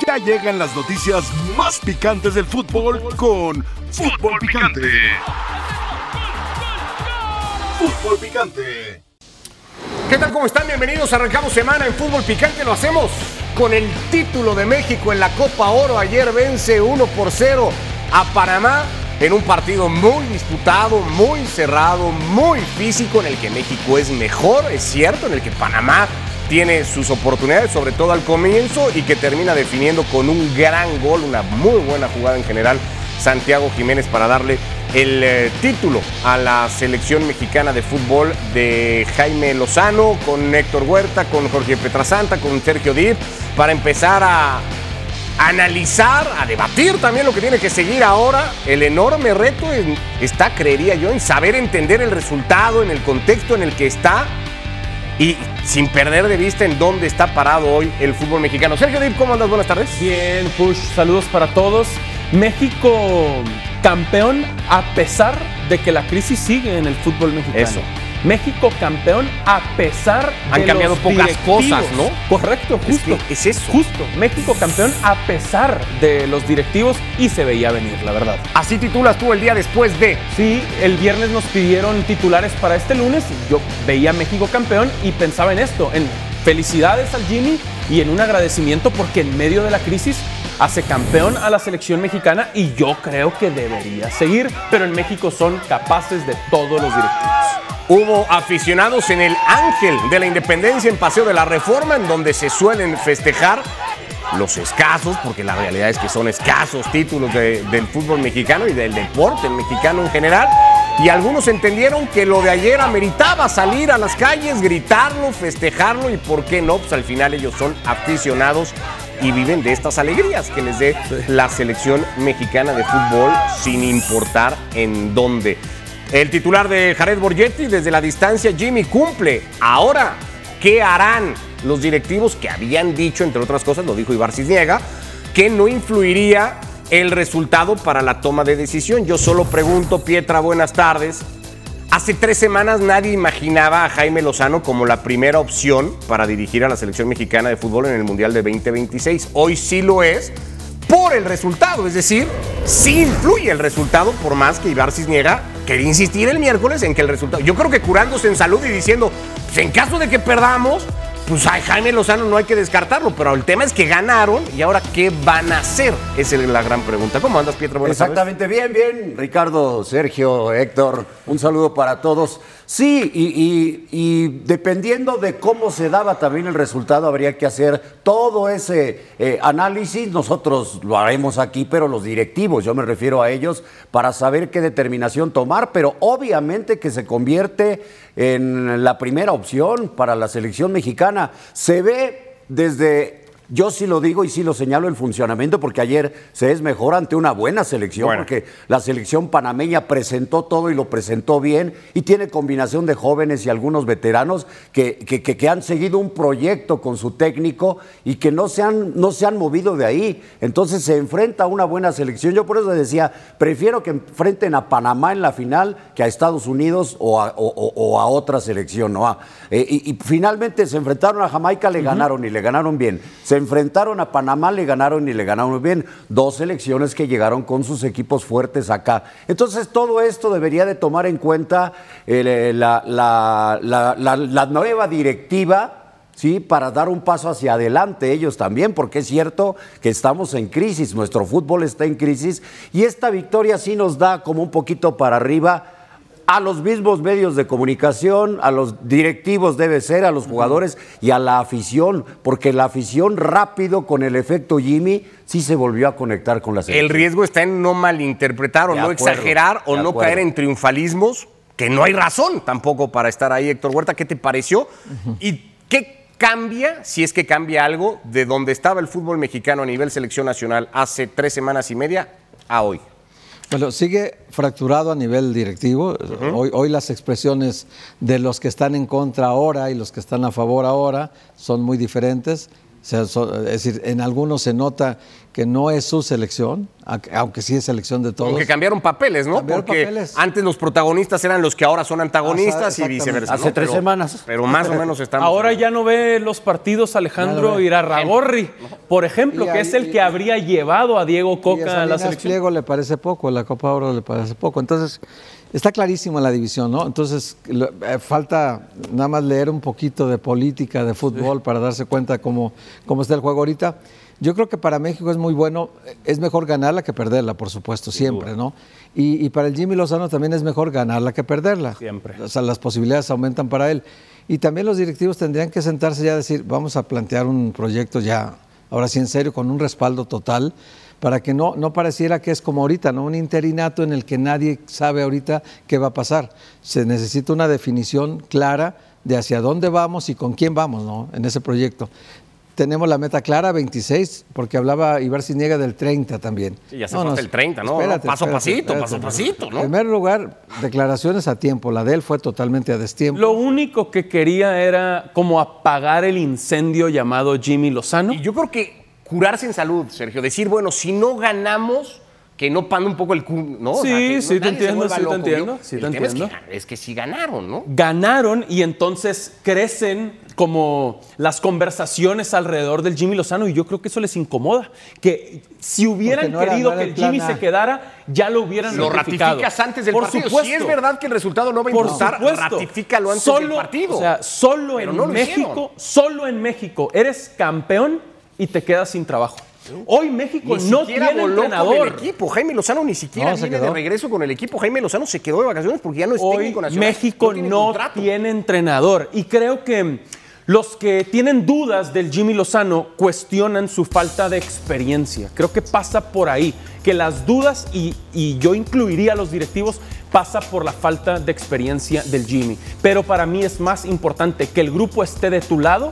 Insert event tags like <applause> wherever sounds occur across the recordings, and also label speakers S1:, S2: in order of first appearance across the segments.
S1: Ya llegan las noticias más picantes del fútbol con Fútbol Picante. Fútbol Picante.
S2: ¿Qué tal? ¿Cómo están? Bienvenidos. Arrancamos semana en Fútbol Picante. Lo hacemos con el título de México en la Copa Oro. Ayer vence 1 por 0 a Panamá en un partido muy disputado, muy cerrado, muy físico, en el que México es mejor, es cierto, en el que Panamá tiene sus oportunidades, sobre todo al comienzo, y que termina definiendo con un gran gol, una muy buena jugada en general, Santiago Jiménez para darle el eh, título a la selección mexicana de fútbol de Jaime Lozano, con Héctor Huerta, con Jorge Petrasanta, con Sergio Díaz, para empezar a analizar, a debatir también lo que tiene que seguir ahora. El enorme reto está, creería yo, en saber entender el resultado, en el contexto en el que está y sin perder de vista en dónde está parado hoy el fútbol mexicano. Sergio Dip, ¿cómo andas? Buenas tardes.
S3: Bien, Push, saludos para todos. México campeón a pesar de que la crisis sigue en el fútbol mexicano.
S2: Eso.
S3: México campeón a pesar
S2: Han
S3: de
S2: cambiado
S3: los
S2: pocas cosas, ¿no?
S3: Correcto,
S2: Es
S3: justo.
S2: que es eso.
S3: Justo. México campeón a pesar de los directivos y se veía venir, la verdad.
S2: Así titulas tú el día después de.
S3: Sí, el viernes nos pidieron titulares para este lunes. Yo veía a México campeón y pensaba en esto, en felicidades al Jimmy y en un agradecimiento porque en medio de la crisis hace campeón a la selección mexicana y yo creo que debería seguir, pero en México son capaces de todos los directivos.
S2: Hubo aficionados en el Ángel de la Independencia en Paseo de la Reforma, en donde se suelen festejar los escasos, porque la realidad es que son escasos títulos de- del fútbol mexicano y del deporte mexicano en general. Y algunos entendieron que lo de ayer ameritaba salir a las calles, gritarlo, festejarlo y por qué no, pues al final ellos son aficionados y viven de estas alegrías que les dé la selección mexicana de fútbol sin importar en dónde. El titular de Jared Borgetti desde la distancia, Jimmy, cumple. Ahora, ¿qué harán los directivos que habían dicho, entre otras cosas, lo dijo Ibar Cisniega, que no influiría el resultado para la toma de decisión? Yo solo pregunto, Pietra, buenas tardes. Hace tres semanas nadie imaginaba a Jaime Lozano como la primera opción para dirigir a la selección mexicana de fútbol en el Mundial de 2026. Hoy sí lo es por el resultado, es decir, sí influye el resultado, por más que Ibar Cisniega quería insistir el miércoles en que el resultado. Yo creo que curándose en salud y diciendo, pues en caso de que perdamos, pues Jaime Lozano no hay que descartarlo, pero el tema es que ganaron y ahora qué van a hacer, esa es la gran pregunta. ¿Cómo andas, Pietro?
S4: Exactamente, bien, bien. Ricardo, Sergio, Héctor, un saludo para todos. Sí, y, dependiendo de cómo se daba también el resultado, habría que hacer todo ese eh, análisis. Nosotros lo haremos aquí, pero los directivos, yo me refiero a ellos, para saber qué determinación tomar, pero obviamente que se convierte en la primera opción para la selección mexicana. Se ve desde yo sí lo digo y sí lo señalo el funcionamiento porque ayer se es mejor ante una buena selección
S2: Bueno.
S4: porque la selección panameña presentó todo y lo presentó bien y tiene combinación de jóvenes y algunos veteranos que, que- que- que han seguido un proyecto con su técnico y que no se, han, no se han movido de ahí. Entonces se enfrenta a una buena selección. Yo por eso decía, prefiero que enfrenten a Panamá en la final que a Estados Unidos o a, o- o- o a otra selección. ¿no? Ah, eh, y, y finalmente se enfrentaron a Jamaica, le ganaron y le ganaron bien. Se enfrentaron a Panamá, le ganaron y le ganaron bien. Dos selecciones que llegaron con sus equipos fuertes acá. Entonces todo esto debería de tomar en cuenta eh, la- la nueva directiva. Sí, para dar un paso hacia adelante ellos también, porque es cierto que estamos en crisis, nuestro fútbol está en crisis y esta victoria sí nos da como un poquito para arriba a los mismos medios de comunicación, a los directivos debe ser, a los jugadores y a la afición, porque la afición rápido con el efecto Jimmy sí se volvió a conectar con la
S2: El
S4: selección.
S2: riesgo está en no malinterpretar o
S4: De
S2: no
S4: acuerdo,
S2: exagerar o
S4: de
S2: no
S4: acuerdo.
S2: caer en triunfalismos, que no hay razón tampoco para estar ahí, Héctor Huerta. ¿Qué te pareció? ¿Y qué cambia, si es que cambia algo, de donde estaba el fútbol mexicano a nivel selección nacional hace tres semanas y media a hoy?
S5: Bueno, sigue fracturado a nivel directivo. hoy, hoy las expresiones de los que están en contra ahora y los que están a favor ahora son muy diferentes. O sea, son- es decir, en algunos se nota que no es su selección, aunque sí es selección de todos.
S2: Aunque cambiaron papeles, ¿no?
S5: Cambiaron
S2: Porque
S5: papeles.
S2: antes los protagonistas eran los que ahora son antagonistas y viceversa.
S4: Hace
S2: ¿no?
S4: tres
S2: Pero-
S4: semanas.
S2: Pero más o menos estamos.
S3: Ahora ya no ve los partidos Alejandro. Irarragorri, por ejemplo,
S5: Y
S3: que es el que habría llevado a Diego
S5: Y a
S3: Coca a la selección.
S5: Pliego le parece poco, la Copa Oro le parece poco. Entonces, está clarísima la división, ¿no? Entonces, lo- eh, falta nada más leer un poquito de política, de fútbol, para darse cuenta cómo, cómo está el juego ahorita. Yo creo que para México es muy bueno, es mejor ganarla que perderla, por supuesto, siempre, ¿no? Y, y para el Jimmy Lozano también es mejor ganarla que perderla.
S3: Siempre.
S5: O sea, las posibilidades aumentan para él. Y también los directivos tendrían que sentarse ya a decir, vamos a plantear un proyecto ya, ahora sí en serio, con un respaldo total, para que no, no pareciera que es como ahorita, ¿no? Un interinato en el que nadie sabe ahorita qué va a pasar. Se necesita una definición clara de hacia dónde vamos y con quién vamos, ¿no? En ese proyecto. Tenemos la meta clara, 26, porque hablaba Ibar Niega del 30 también.
S2: Sí, ya se fue hasta el 30, ¿no? Paso a pasito, paso a pasito, ¿no?
S5: En primer lugar, declaraciones a tiempo. La de él fue totalmente a destiempo.
S3: Lo único que quería era como apagar el incendio llamado Jimmy Lozano.
S2: Y yo creo que curarse en salud, Sergio. Decir, bueno, si no ganamos, que no panda un poco el cu, ¿no?
S3: Sí,
S2: que no-
S3: sí, te entiendo, sí te entiendo,
S2: el tema es que-. Es que, sí ganaron, ¿no?
S3: Ganaron y entonces crecen como las conversaciones alrededor del Jimmy Lozano y yo creo que eso les incomoda. Que si hubieran
S5: era-
S3: querido
S5: no era
S3: que
S5: el
S3: Jimmy se quedara, ya lo hubieran
S2: Lo
S3: ratificado.
S2: ratificas antes del
S3: Por
S2: partido.
S3: Supuesto.
S2: Si es verdad que el resultado no va a
S3: Por
S2: importar,
S3: supuesto.
S2: ratifícalo antes
S3: solo,
S2: del partido.
S3: O sea, solo
S2: Pero
S3: en México,
S2: hicieron.
S3: solo en México eres campeón y te quedas sin trabajo. Hoy México
S2: Ni
S3: no tiene
S2: voló
S3: entrenador.
S2: con el equipo. Jaime Lozano ni siquiera
S5: No,
S2: viene de regreso con el equipo. Jaime Lozano se quedó de vacaciones porque ya no es
S3: Hoy
S2: técnico nacional.
S3: México
S2: tiene
S3: no tiene entrenador y creo que los que tienen dudas del Jimmy Lozano cuestionan su falta de experiencia. Creo que pasa por ahí, que las dudas, y, y yo incluiría a los directivos, pasa por la falta de experiencia del Jimmy. Pero para mí es más importante que el grupo esté de tu lado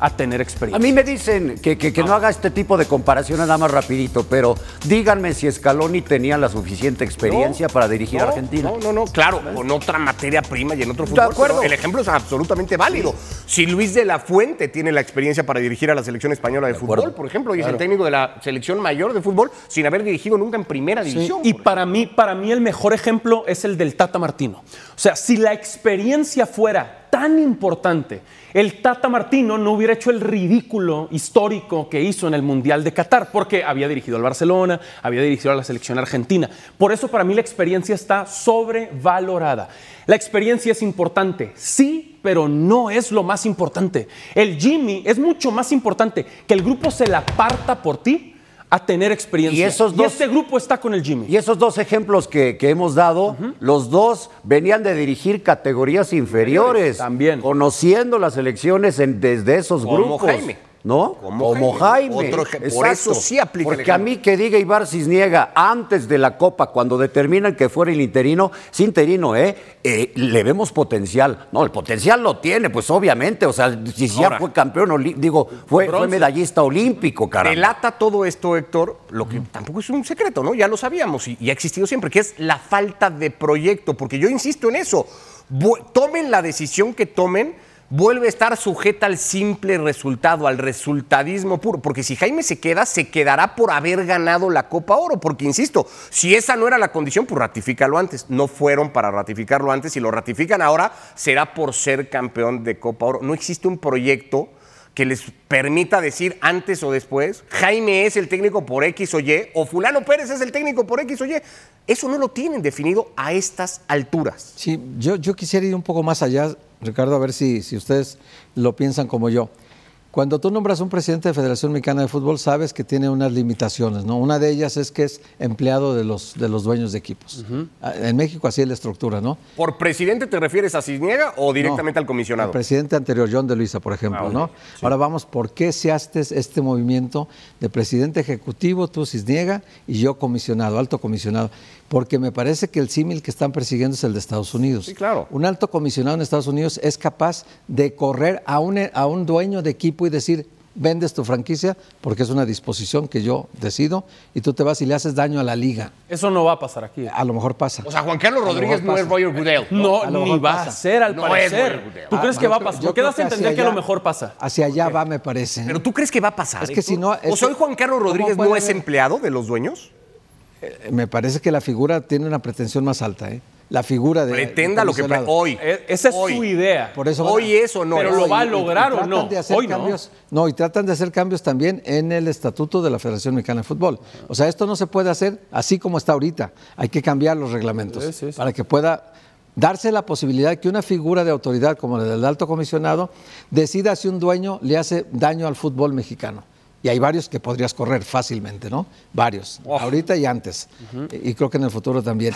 S3: a tener
S4: A
S3: experiencia.
S4: mí me dicen que, que- que no haga este tipo de comparaciones nada más rapidito, pero díganme si Scaloni tenía la suficiente experiencia
S2: No,
S4: para dirigir
S2: no,
S4: a Argentina.
S2: No, no, no, claro, con otra materia prima y en otro fútbol.
S4: acuerdo.
S2: pero El ejemplo es absolutamente válido. Si Luis de la Fuente tiene la experiencia para dirigir a la selección española de, fútbol, por ejemplo, y es el técnico de la selección mayor de fútbol sin haber dirigido nunca en primera división.
S3: Y para mí, para mí el mejor ejemplo es el del Tata Martino. O sea, si la experiencia fuera tan importante, el Tata Martino no hubiera hecho el ridículo histórico que hizo en el Mundial de Qatar, porque había dirigido al Barcelona, había dirigido a la selección argentina. Por eso para mí la experiencia está sobrevalorada. La experiencia es importante, sí, pero no es lo más importante. El Jimmy es mucho más importante que el grupo se la parta por ti a tener experiencia.
S4: Y esos dos-
S3: este grupo está con el Jimmy.
S4: Y esos dos ejemplos que, que hemos dado, los dos venían de dirigir categorías inferiores.
S3: También.
S4: Conociendo las elecciones en- desde esos
S2: Como
S4: grupos.
S2: Jaime.
S4: ¿No?
S2: Como Jaime. Otro ej- por eso sí aplica
S4: Porque a mí que diga Ibar Cisniega antes de la Copa, cuando determinan que fuera el interino, es interino, ¿eh? Eh, Le vemos potencial. No, el potencial lo tiene, pues obviamente. O sea, si ya
S2: Ahora.
S4: fue campeón, digo, fue, medallista olímpico, caramba.
S2: Delata todo esto, Héctor, lo que tampoco es un secreto, ¿no? Ya lo sabíamos y, y ha existido siempre, que es la falta de proyecto, porque yo insisto en eso. Bu- tomen la decisión que tomen, vuelve a estar sujeta al simple resultado, al resultadismo puro, porque si Jaime se queda, se quedará por haber ganado la Copa Oro, porque insisto, si esa no era la condición, pues ratifícalo antes. No fueron para ratificarlo antes, si lo ratifican ahora, será por ser campeón de Copa Oro. No existe un proyecto que les permita decir antes o después, Jaime es el técnico por X o Y, o fulano Pérez es el técnico por X o Y. Eso no lo tienen definido a estas alturas.
S5: Sí, yo, yo quisiera ir un poco más allá, Ricardo, a ver si, si ustedes lo piensan como yo. Cuando tú nombras un presidente de Federación Mexicana de Fútbol, sabes que tiene unas limitaciones, ¿no? Una de ellas es que es empleado de los, de los dueños de equipos. Ah, En México así es la estructura, ¿no?
S2: ¿Por presidente te refieres a Cisniega o directamente
S5: No,
S2: al comisionado?
S5: El presidente anterior, John de Luisa, por ejemplo,
S2: Ah,
S5: ¿no? Ahora vamos, ¿por qué se hace este movimiento de presidente ejecutivo, tú Cisniega, y yo comisionado, alto comisionado? Porque me parece que el símil que están persiguiendo es el de Estados Unidos.
S2: Sí, claro.
S5: Un alto comisionado en Estados Unidos es capaz de correr a un, a un dueño de equipo y decir, vendes tu franquicia porque es una disposición que yo decido y tú te vas y le haces daño a la liga.
S3: Eso no va a pasar aquí.
S5: A lo mejor pasa.
S2: O sea, Juan Carlos Rodríguez no es. Roger Goodell.
S3: No, ni va
S5: pasa.
S3: a ser al
S2: No
S3: parecer. ¿Tú
S5: Ah,
S3: crees que
S5: yo
S3: va a pasar?
S5: yo
S3: ¿Por qué das a
S5: que
S3: entender que a lo mejor pasa?
S5: Hacia allá va, me parece.
S2: Pero tú crees que va a pasar.
S5: Es que si no,
S2: O
S5: es
S2: sea, hoy
S5: que-
S2: Juan Carlos
S5: ¿cómo
S2: Rodríguez no es empleado de los dueños.
S5: Eh, Me parece que la figura tiene una pretensión más alta, ¿eh? La figura de.
S2: Pretenda lo que pre- hoy.
S3: E- Esa es
S2: hoy.
S3: su idea.
S5: Por eso
S2: Hoy es o no
S3: Pero lo va a
S5: Y- y
S3: lograr o
S5: tratan
S3: no.
S5: de hacer
S3: Hoy
S5: cambios. no. y tratan de hacer cambios también en el estatuto de la Federación Mexicana de Fútbol. O sea, esto no se puede hacer así como está ahorita. Hay que cambiar los reglamentos
S3: Sí, sí, sí.
S5: para que pueda darse la posibilidad de que una figura de autoridad como la del alto comisionado decida si un dueño le hace daño al fútbol mexicano. Y hay varios que podrías correr fácilmente, ¿no? Varios, ahorita y antes. Y creo que en el futuro también.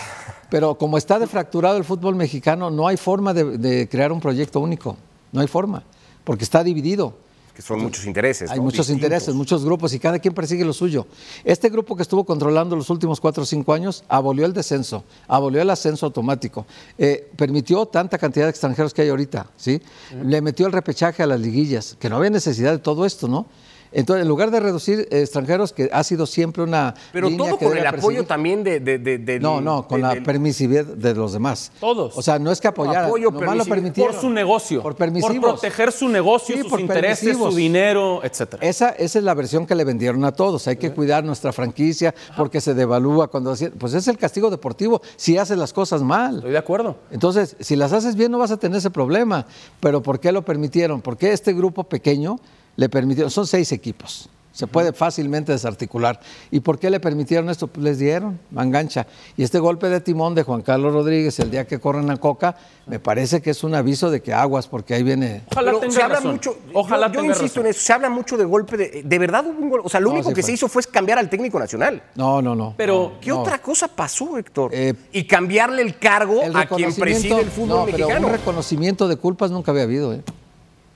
S5: Pero como está defracturado el fútbol mexicano, no hay forma de, de crear un proyecto único. No hay forma, porque está dividido.
S2: Que son muchos intereses.
S5: Hay
S2: ¿no?
S5: muchos
S2: Distintos.
S5: intereses, muchos grupos y cada quien persigue lo suyo. Este grupo que estuvo controlando los últimos cuatro o cinco años abolió el descenso, abolió el ascenso automático, eh, permitió tanta cantidad de extranjeros que hay ahorita, ¿sí? Le metió el repechaje a las liguillas, que no había necesidad de todo esto, ¿no? Entonces, en lugar de reducir eh, extranjeros, que ha sido siempre una.
S2: Pero
S5: línea
S2: todo
S5: que
S2: con
S5: debe
S2: el apoyo
S5: perseguir.
S2: también de, de, de-
S5: No, no, con
S2: de-
S5: la permisividad de los demás.
S3: Todos.
S5: O sea, no es que apoyara,
S2: apoyo
S5: nomás lo.
S3: Por su negocio.
S5: Por permisivos.
S3: Por proteger su negocio,
S5: Sí,
S3: sus
S5: por
S3: intereses,
S5: permisivos.
S3: su dinero, etcétera.
S5: Esa, esa es la versión que le vendieron a todos. Hay que cuidar nuestra franquicia porque se devalúa cuando... Pues es el castigo deportivo si haces las cosas mal.
S3: Estoy de acuerdo.
S5: Entonces, si las haces bien no vas a tener ese problema. Pero ¿por qué lo permitieron? Porque este grupo pequeño le permitieron... Son seis equipos. Se puede fácilmente desarticular. ¿Y por qué le permitieron esto? Pues les dieron, mangancha. Y este golpe de timón de Juan Carlos Rodríguez el día que corren a Coca, me parece que es un aviso de que aguas, porque ahí viene...
S3: Ojalá
S2: Pero
S3: tenga
S2: se habla
S3: razón.
S2: mucho.
S3: Ojalá
S2: yo, yo
S3: tenga
S2: insisto
S3: razón.
S2: en eso. Se habla mucho de golpe de. De verdad hubo un gol. O sea, lo
S5: No,
S2: único
S5: sí
S2: que
S5: fue.
S2: se hizo fue cambiar al técnico nacional.
S5: No, no, no.
S3: Pero,
S2: ¿Qué
S5: No.
S2: otra cosa pasó, Héctor?
S5: Eh,
S2: y cambiarle el cargo
S5: El
S2: a quien preside el fútbol
S5: no, pero
S2: mexicano.
S5: un reconocimiento de culpas nunca había habido, ¿eh?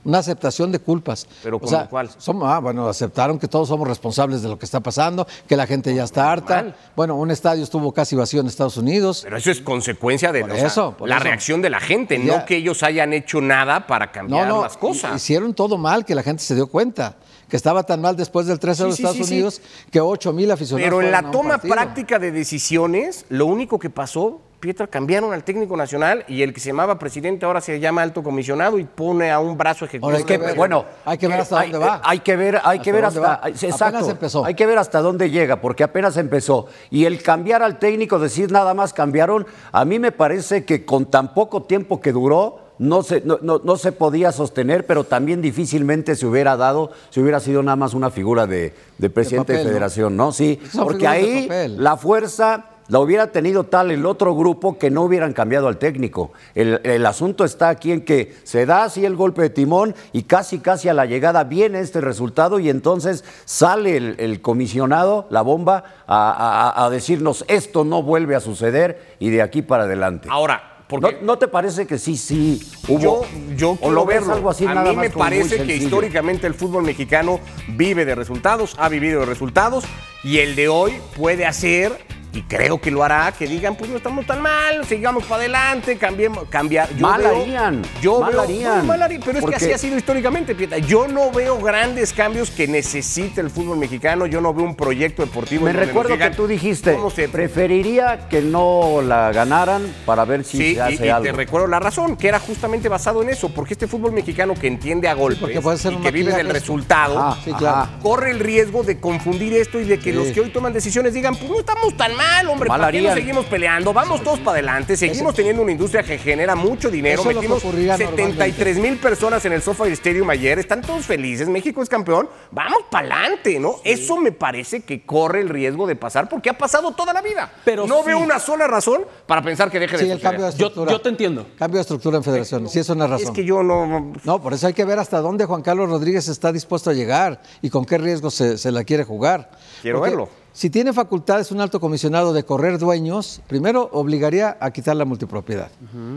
S5: Una aceptación de culpas.
S2: ¿Pero
S5: O
S2: cómo
S5: sea,
S2: cuál?
S5: somos- ah, bueno, aceptaron que todos somos responsables de lo que está pasando, que la gente ya está harta. Bueno, un estadio estuvo casi vacío en Estados Unidos.
S2: Pero eso es consecuencia de o sea,
S5: eso,
S2: la
S5: eso.
S2: reacción de la gente,
S5: Ya.
S2: no que ellos hayan hecho nada para cambiar
S5: no, no,
S2: las cosas.
S5: hicieron todo mal, que la gente se dio cuenta. Que estaba tan mal después del 3-0 de
S2: Sí, sí,
S5: Estados
S2: sí.
S5: Unidos que 8 mil aficionados.
S2: Pero en la toma práctica de decisiones, lo único que pasó, Pietra, cambiaron al técnico nacional y el que se llamaba presidente ahora se llama alto comisionado y pone a un brazo ejecutor.
S5: Ahora hay que
S2: de-
S5: ver-
S4: Bueno,
S5: Hay que ver hasta
S4: hay,
S5: dónde va.
S4: Hay que ver, hay que
S5: ¿Hasta
S4: ver
S5: dónde
S4: hasta, exacto.
S5: Apenas empezó.
S4: Hay que ver hasta dónde llega, porque apenas empezó. Y el cambiar al técnico, decir nada más cambiaron, a mí me parece que con tan poco tiempo que duró, no se, no, no- no se podía sostener, pero también difícilmente se hubiera dado, si hubiera sido nada más una figura de, de presidente de,
S5: papel, ¿no?
S4: federación, ¿no? Sí, porque
S5: de
S4: ahí la fuerza la hubiera tenido tal el otro grupo que no hubieran cambiado al técnico. El, el asunto está aquí en que se da así el golpe de timón y casi, casi a la llegada viene este resultado y entonces sale el, el comisionado, la bomba, a, a- a decirnos esto no vuelve a suceder y de aquí para adelante.
S2: Ahora,
S4: ¿No,
S2: porque
S4: no te parece que sí, sí hubo?
S2: yo, yo
S4: o lo ves
S2: verlo.
S4: algo así
S2: a
S4: nada
S2: mí me parece que
S4: sencillo?
S2: históricamente el fútbol mexicano vive de resultados, ha vivido de resultados y el de hoy puede hacer y creo que lo hará, que digan, pues no estamos tan mal, sigamos para adelante, cambiemos, cambiar. Yo
S4: Mal
S2: veo-
S4: harían,
S2: Yo
S4: mal
S2: veo-
S4: harían,
S2: no, mal harían, pero es que así ha sido históricamente, Pieta. Yo no veo grandes cambios que necesite el fútbol mexicano, yo no veo un proyecto deportivo.
S4: Me recuerdo que tú dijiste,
S2: cómo se-
S4: preferiría que no la ganaran para ver si
S2: Sí,
S4: se hace
S2: y, y
S4: algo.
S2: te recuerdo la razón, que era justamente basado en eso, porque este fútbol mexicano que entiende a golpes
S5: ser
S2: y que vive del resultado,
S4: Ah,
S5: Sí, claro.
S2: corre el riesgo de confundir esto y de que
S5: Sí.
S2: los que hoy toman decisiones digan, pues no estamos tan mal, hombre,
S4: Mal
S2: ¿para qué nos
S4: harían.
S2: seguimos peleando? Vamos todos para adelante, seguimos teniendo una industria que genera mucho dinero,
S5: Eso
S2: metimos
S5: ocurriría
S2: 73 mil personas en el SoFi Stadium ayer, están todos felices, México es campeón, vamos para adelante, ¿no? Eso me parece que corre el riesgo de pasar porque ha pasado toda la vida.
S3: Pero
S2: no
S3: sí.
S2: veo una sola razón para pensar que deje de
S5: Sí, el
S2: suceder.
S5: cambio de
S3: Yo,
S5: estructura.
S3: yo te entiendo.
S5: Cambio de estructura en federación. Sí, es una razón.
S2: Es que yo no.
S5: No, por eso hay que ver hasta dónde Juan Carlos Rodríguez está dispuesto a llegar y con qué riesgo se, se la quiere jugar.
S2: Quiero verlo.
S5: Si tiene facultades un alto comisionado de correr dueños, primero obligaría a quitar la multipropiedad.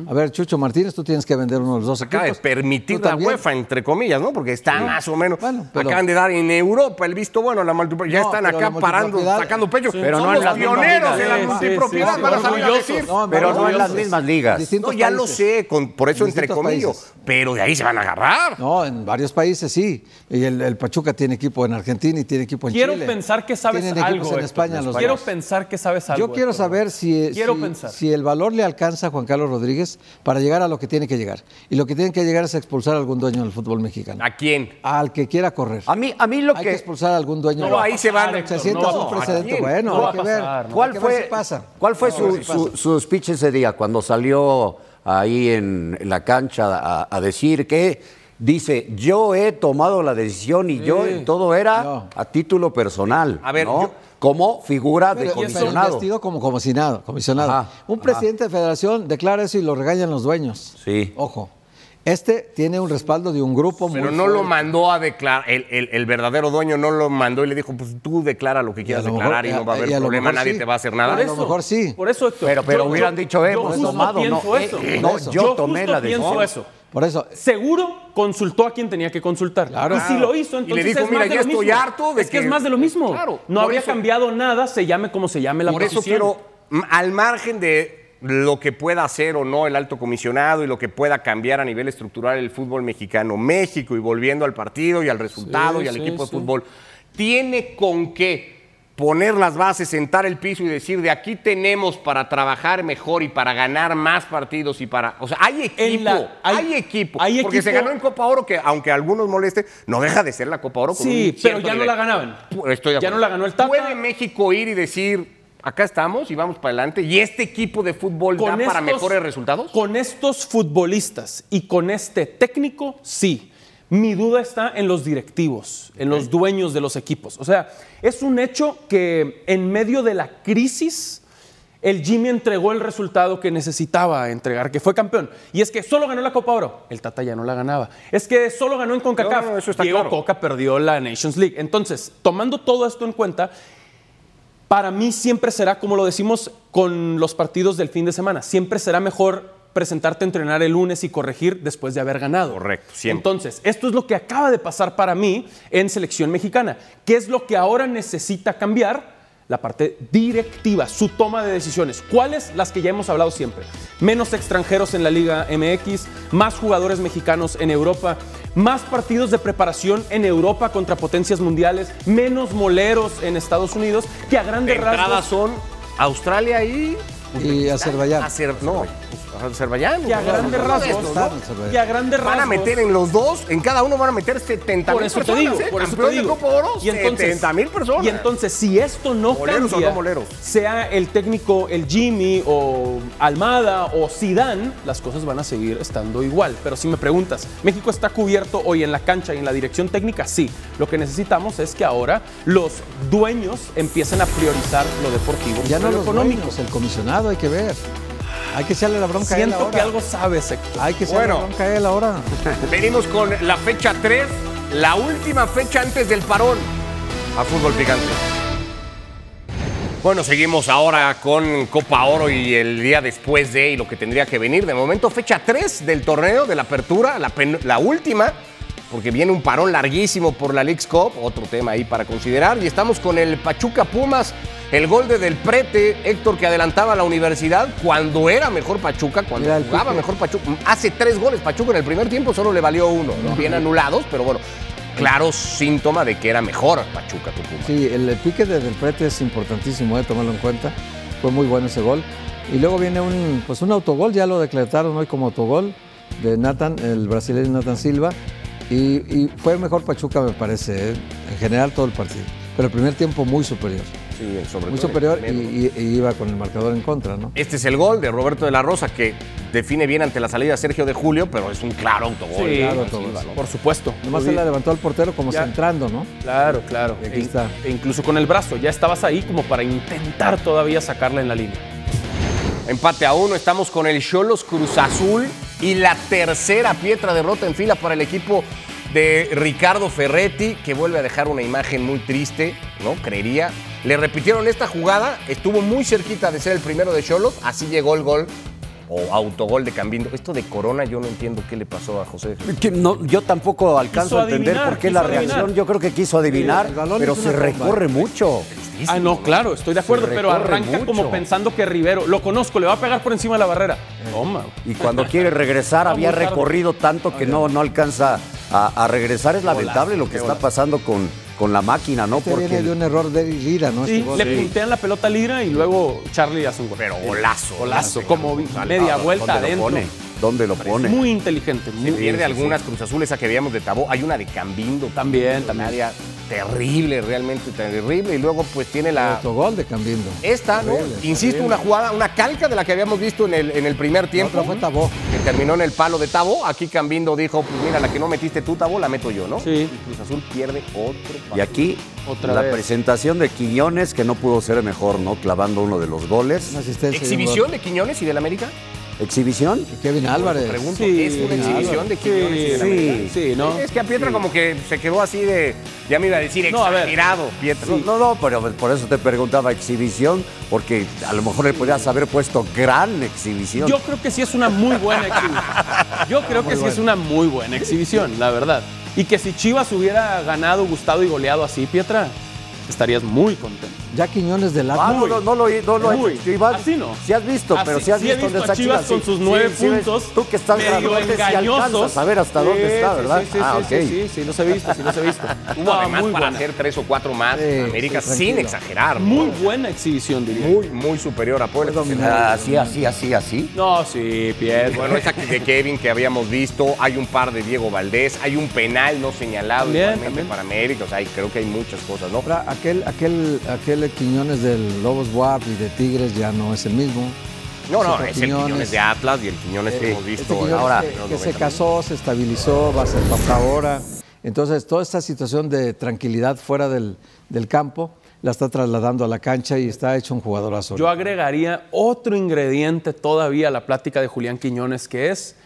S5: A ver, Chucho Martínez, tú tienes que vender uno de los dos
S2: Acaba de
S5: equipos.
S2: permitir
S5: Tú
S2: la. UEFA, entre comillas, ¿no? Porque está más o menos.
S5: Bueno, pero-
S2: acaban de dar en Europa el visto bueno, la multipropiedad. Ya están acá parando, sacando pecho.
S4: pero no en
S2: los
S4: las mismas
S2: pioneros
S4: ligas.
S2: de la
S3: Sí, sí,
S2: multipropiedad. van a
S3: sí,
S2: salir a decir.
S5: No,
S4: Pero no en las mismas ligas.
S5: Distintos
S2: No, ya lo sé, con- por eso entre comillas. Pero de ahí se van a agarrar.
S5: No, en varios países sí. Y el, el Pachuca tiene equipo en Argentina y tiene equipo en
S3: Quiero
S5: Chile.
S3: pensar que sabes algo.
S5: En
S3: Héctor.
S5: España los
S3: Quiero pensar que sabes algo.
S5: Yo quiero
S3: Héctor.
S5: saber si,
S3: Quiero
S5: si-
S3: pensar.
S5: si el valor le alcanza a Juan Carlos Rodríguez para llegar a lo que tiene que llegar. Y lo que tiene que llegar es expulsar a algún dueño del fútbol mexicano.
S2: ¿A quién?
S5: Al que quiera correr.
S4: A mí, a mí lo
S5: Hay que
S4: que...
S5: expulsar a algún dueño.
S2: No, ahí se van.
S3: Héctor,
S5: Se sienta
S3: no,
S5: un
S3: ¿a
S5: precedente. Bueno,
S3: No
S5: hay
S3: a
S5: que ver.
S3: pasar.
S4: ¿Cuál
S5: Hay que ver
S4: fue,
S5: si pasa.
S4: ¿Cuál fue su, su- su speech ese día cuando salió ahí en la cancha a, a decir que dice, yo he tomado la decisión y yo todo era
S5: No.
S4: a título personal,
S2: A ver,
S4: ¿no?
S2: yo-
S4: como figura de
S5: Pero-
S4: comisionado.
S5: investido como comisionado. comisionado.
S4: Ajá,
S5: un
S4: ajá.
S5: presidente de federación declara eso y lo regañan los dueños.
S4: Sí.
S5: Ojo. Este tiene un respaldo de un grupo muy
S2: Pero no lo mandó a declarar, el, el- el verdadero dueño no lo mandó y le dijo, pues tú declara lo que quieras
S5: lo
S2: declarar
S5: mejor-
S2: y no va a
S5: y
S2: haber
S5: a
S2: problema, nadie
S5: sí.
S2: te va a hacer
S5: Por
S2: nada.
S5: A lo mejor sí.
S3: Por eso, Héctor.
S4: Pero- pero
S3: yo-
S4: hubieran
S3: yo-
S4: dicho, hemos
S3: justo
S4: tomado, no,
S3: pienso
S4: eh,
S3: eso.
S4: eh, no,
S5: Eso.
S4: yo tomé
S3: justo
S4: la
S3: pienso
S4: decisión.
S3: eso.
S5: Por eso,
S3: Seguro consultó a quien tenía que consultar.
S5: Claro.
S3: Y si lo hizo,
S2: Y
S3: entonces
S2: le dijo,
S3: es
S2: "Mira,
S3: más de
S2: ya
S3: lo
S2: estoy
S3: mismo".
S2: harto de
S3: es que,
S2: que-
S3: es más de lo mismo.
S2: Claro,
S3: no habría
S2: eso-
S3: cambiado nada, se llame como se llame la
S2: Por eso quiero, al margen de lo que pueda hacer o no el alto comisionado y lo que pueda cambiar a nivel estructural el fútbol mexicano, México y volviendo al partido y al resultado
S3: Sí,
S2: y al
S3: sí,
S2: equipo de
S3: sí.
S2: fútbol, tiene con qué poner las bases, sentar el piso y decir de aquí tenemos para trabajar mejor y para ganar más partidos y para, o sea, hay equipo,
S3: la- hay-
S2: hay, equipo,
S3: hay
S2: porque se ganó en Copa Oro que aunque a algunos moleste, no deja de ser la Copa Oro con
S3: Sí,
S2: un
S3: pero ya no la ganaban.
S2: Estoy de
S3: Ya no la ganó el Tata.
S2: ¿Puede México ir y decir, acá estamos y vamos para adelante? ¿Y este equipo de fútbol da para mejores resultados?
S3: Con estos futbolistas y con este técnico, sí. Mi duda está en los directivos, en los dueños de los equipos. O sea, es un hecho que en medio de la crisis, el Jimmy entregó el resultado que necesitaba entregar, que fue campeón. Y es que solo ganó la Copa Oro. El Tata ya no la ganaba. Es que solo ganó en CONCACAF.
S2: No, no, eso está
S3: Diego
S2: claro.
S3: Coca perdió la Nations League. Entonces, tomando todo esto en cuenta, para mí siempre será, como lo decimos con los partidos del fin de semana, siempre será mejor presentarte a entrenar el lunes y corregir después de haber ganado.
S2: Correcto, siempre.
S3: Entonces, esto es lo que acaba de pasar para mí en selección mexicana. ¿Qué es lo que ahora necesita cambiar? La parte directiva, su toma de decisiones. ¿Cuáles? Las que ya hemos hablado siempre. Menos extranjeros en la Liga MX, más jugadores mexicanos en Europa, más partidos de preparación en Europa contra potencias mundiales, menos moleros en Estados Unidos, que a
S2: De
S3: grandes rasgos
S2: son Australia y...
S5: y Azerbaiyán.
S2: Azer- no, Azerbaiyán.
S3: que a grandes rasgos, que a grandes
S2: Van a meter en los dos, en cada uno van a meter 70
S3: por
S2: mil
S3: eso te
S2: personas.
S3: digo,
S2: ¿eh?
S3: por eso te digo.
S2: Oro,
S3: y entonces,
S2: 70 mil personas.
S3: Y entonces, si esto no
S2: Moleros o
S3: cambia,
S2: no moleros.
S3: sea el técnico, el Jimmy o Almada o Zidane, las cosas van a seguir estando igual. Pero si me preguntas, ¿México está cubierto hoy en la cancha y en la dirección técnica? Sí. Lo que necesitamos es que ahora los dueños empiecen a priorizar lo deportivo.
S5: Ya no
S3: lo
S5: los
S3: económico.
S5: dueños, el comisionado, hay que ver. Hay que echarle la bronca a él
S3: Siento
S5: ahora.
S3: que algo sabes, Héctor.
S5: Hay que echarle
S2: Bueno.
S5: la bronca a él ahora. <laughs>
S2: Venimos con la fecha 3, la última fecha antes del parón a fútbol picante. Bueno, seguimos ahora con Copa Oro y el día después de y lo que tendría que venir. De momento, fecha 3 del torneo, de la apertura, la, pen- la última, porque viene un parón larguísimo por la League's Cup, otro tema ahí para considerar. Y estamos con el Pachuca Pumas, el gol de Del Prete, Héctor, que adelantaba a la universidad cuando era mejor Pachuca, cuando jugaba mejor Pachuca. Hace tres goles Pachuca en el primer tiempo, solo le valió uno, ¿no? bien anulados, pero bueno, claro síntoma de que era mejor Pachuca.
S5: Sí, el, pique de Del Prete es importantísimo, eh, tomarlo en cuenta. Fue muy bueno ese gol. Y luego viene un, pues un autogol, ya lo decretaron hoy como autogol de Nathan, el brasileño Nathan Silva. Y, y fue mejor Pachuca, me parece, eh, en general todo el partido. Pero el primer tiempo muy superior.
S2: Sí, sobre
S5: Muy
S2: todo
S5: superior y,
S2: primero.
S5: y- y iba con el marcador en contra, ¿no?
S2: Este es el gol de Roberto de la Rosa que define bien ante la salida de Sergio de Julio, pero es un claro autogol.
S3: Sí,
S2: de
S5: claro, autogol.
S3: Por supuesto.
S5: Nomás se la levantó al portero como
S3: Ya.
S5: centrando, ¿no?
S3: Claro, claro.
S5: Y aquí
S3: E-
S5: está.
S3: e incluso con el brazo, ya estabas ahí como para intentar todavía sacarla en la línea.
S2: Empate a uno, estamos con el Cholos Cruz Azul y la tercera pietra derrota en fila para el equipo de Ricardo Ferretti, que vuelve a dejar una imagen muy triste, ¿no? Creería. Le repitieron esta jugada, estuvo muy cerquita de ser el primero de Cholos, así llegó el gol o autogol de Cambindo. Esto de Corona yo no entiendo qué le pasó a José.
S4: Que no, yo tampoco alcanzo
S3: Quiso
S4: a entender
S3: adivinar,
S4: por qué la
S3: adivinar.
S4: reacción. Yo creo que quiso adivinar, pero se
S5: bomba.
S4: recorre mucho.
S3: Ah, no, claro, estoy de acuerdo, pero arranca
S4: mucho.
S3: como pensando que Rivero, lo conozco, le va a pegar por encima de la barrera. Toma.
S4: Y cuando quiere regresar, <laughs> había recorrido tanto que no, no alcanza a, a regresar. Es lamentable lo que está pasando con, con la máquina, ¿no?
S5: Este viene de un error de Lira, ¿no?
S3: Sí,
S5: Este
S3: le puntean la pelota a Lira y luego Charlie hace un gol.
S2: Pero golazo.
S3: Golazo, como media vuelta
S4: ¿Dónde lo
S3: adentro.
S4: pone? ¿Dónde lo pone?
S3: Muy inteligente.
S2: Se
S3: Muy
S2: pierde
S3: sí,
S2: algunas Cruz Azul, esa que veíamos de Tabó. Hay una de Cambindo.
S3: También, también.
S2: área terrible, realmente terrible. Y luego pues tiene la...
S5: Autogol de Cambindo.
S2: Esta, ¿no?
S5: Terrible,
S2: Insisto,
S5: terrible.
S2: una jugada, una calca de la que habíamos visto en el, en el primer tiempo.
S5: otra fue Tabó.
S2: Que terminó en el palo de Tabo. Aquí Cambindo dijo, pues mira, la que no metiste tú, Tabo, la meto yo, ¿no?
S3: Sí.
S2: Y Cruz Azul pierde otro
S4: Y
S2: partido.
S4: aquí
S3: Otra
S4: la
S3: vez.
S4: presentación de Quiñones, que no pudo ser mejor, ¿no? Clavando uno de los goles.
S5: Una asistencia. y
S2: ¿Exhibición de Quiñones y del América?
S4: ¿Exhibición?
S5: Kevin Álvarez.
S2: Pregunto,
S3: Sí,
S2: ¿es una exhibición de Quiñones y
S3: Sí, sí, ¿no?
S2: Es que a Pietra como que se quedó así de, ya me iba a decir,
S3: No, a ver.
S2: exagerado, Pietra.
S4: No, no, no, pero por eso te preguntaba exhibición, porque a lo mejor le podías haber puesto gran exhibición.
S3: Yo creo que sí es una muy buena exhibición. Yo creo que sí es una muy buena exhibición, la verdad. Y que si Chivas hubiera ganado, gustado y goleado así, Pietra, estarías muy contento.
S5: Ya Quiñones del
S4: Ah, no,
S5: Atlas.
S4: no, no lo, no lo hecho, Chivas.
S3: Así no.
S4: Sí has visto, pero
S3: Así-
S4: sí has
S3: sí he
S4: visto,
S3: visto
S4: dónde
S3: a
S4: está
S3: Chivas
S4: Chivas.
S3: con sus
S4: sí,
S3: nueve
S4: sí
S3: puntos.
S4: Tú que estás
S3: medio
S4: grandote, alcanzas a ver hasta dónde está, ¿verdad?
S3: Sí, sí,
S4: ah,
S3: sí,
S4: ok.
S3: sí, sí, sí, los he visto, sí los he visto. <laughs>
S2: Tuvo
S3: No,
S2: además
S3: muy
S2: para
S3: buena.
S2: hacer tres o cuatro más.
S5: Sí,
S2: América
S5: sí,
S2: sin exagerar. ¿no?
S3: Muy buena exhibición, diría.
S2: muy, muy superior a Puebla.
S4: Ah, Así, así, así, así.
S3: No, sí, Pietra.
S2: Bueno, esa de Kevin que habíamos visto, hay un par de Diego Valdés, hay un penal no señalado igualmente para América, o sea, creo que hay muchas cosas, ¿no?
S5: Ahora, aquel, aquel, Quiñones del Lobos WAP y de Tigres ya no es el mismo.
S2: No, no, es el Quiñones de Atlas y el Quiñones que hemos visto
S5: Este Quiñones
S2: ahora.
S5: que, que se
S2: 90
S5: casó, se estabilizó, va a ser papá ahora. Entonces, toda esta situación de tranquilidad fuera del, del campo la está trasladando a la cancha y está hecho un jugadorazo.
S3: Yo agregaría otro ingrediente todavía a la plática de Julián Quiñones, que es,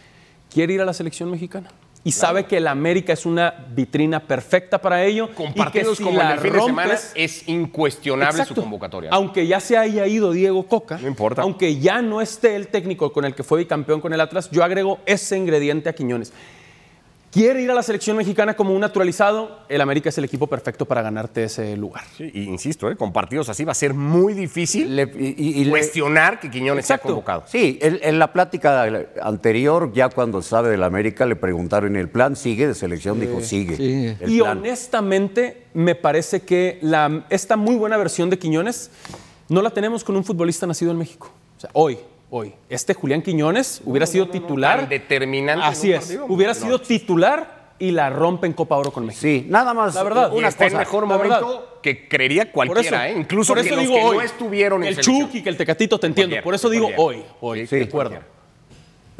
S3: quiere ir a la selección mexicana. Y sabe que el América es una vitrina perfecta para ello.
S2: Con partidos
S3: si
S2: como el
S3: la
S2: del fin de semana
S3: rompes-
S2: es incuestionable
S3: Exacto.
S2: su convocatoria.
S3: Aunque ya se haya ido Diego Coca,
S2: No importa.
S3: aunque ya no esté el técnico con el que fue bicampeón con el Atlas, yo agrego ese ingrediente a Quiñones. Quiere ir a la selección mexicana como un naturalizado, el América es el equipo perfecto para ganarte ese lugar.
S2: Sí, y insisto, ¿eh? con partidos así va a ser muy difícil
S4: Le- y- y- y le-
S2: cuestionar que Quiñones sea
S3: Exacto.
S2: convocado.
S4: Sí, en, en la plática anterior, ya cuando sabe del América, le preguntaron, ¿el plan sigue de selección? Dijo, sigue.
S5: sí.
S3: y
S4: plan.
S3: honestamente, me parece que la- esta muy buena versión de Quiñones no la tenemos con un futbolista nacido en México. O sea, hoy, hoy. Este Julián Quiñones hubiera sido titular.
S2: Tan determinante en
S3: Así es.
S2: partido.
S3: Hubiera
S2: No.
S3: sido titular y la rompe en Copa Oro con México.
S4: Sí, nada más.
S3: La verdad.
S4: Una
S2: en
S4: cosa.
S2: mejor momento que creería
S3: eso,
S2: cualquiera, ¿eh? incluso
S3: por
S2: que
S3: eso
S2: los
S3: digo
S2: que
S3: hoy.
S2: no estuvieron en
S3: El
S2: selección.
S3: Chucky, que el Tecatito, te entiendo. Por eso digo hoy, hoy.
S2: Sí,
S3: de acuerdo.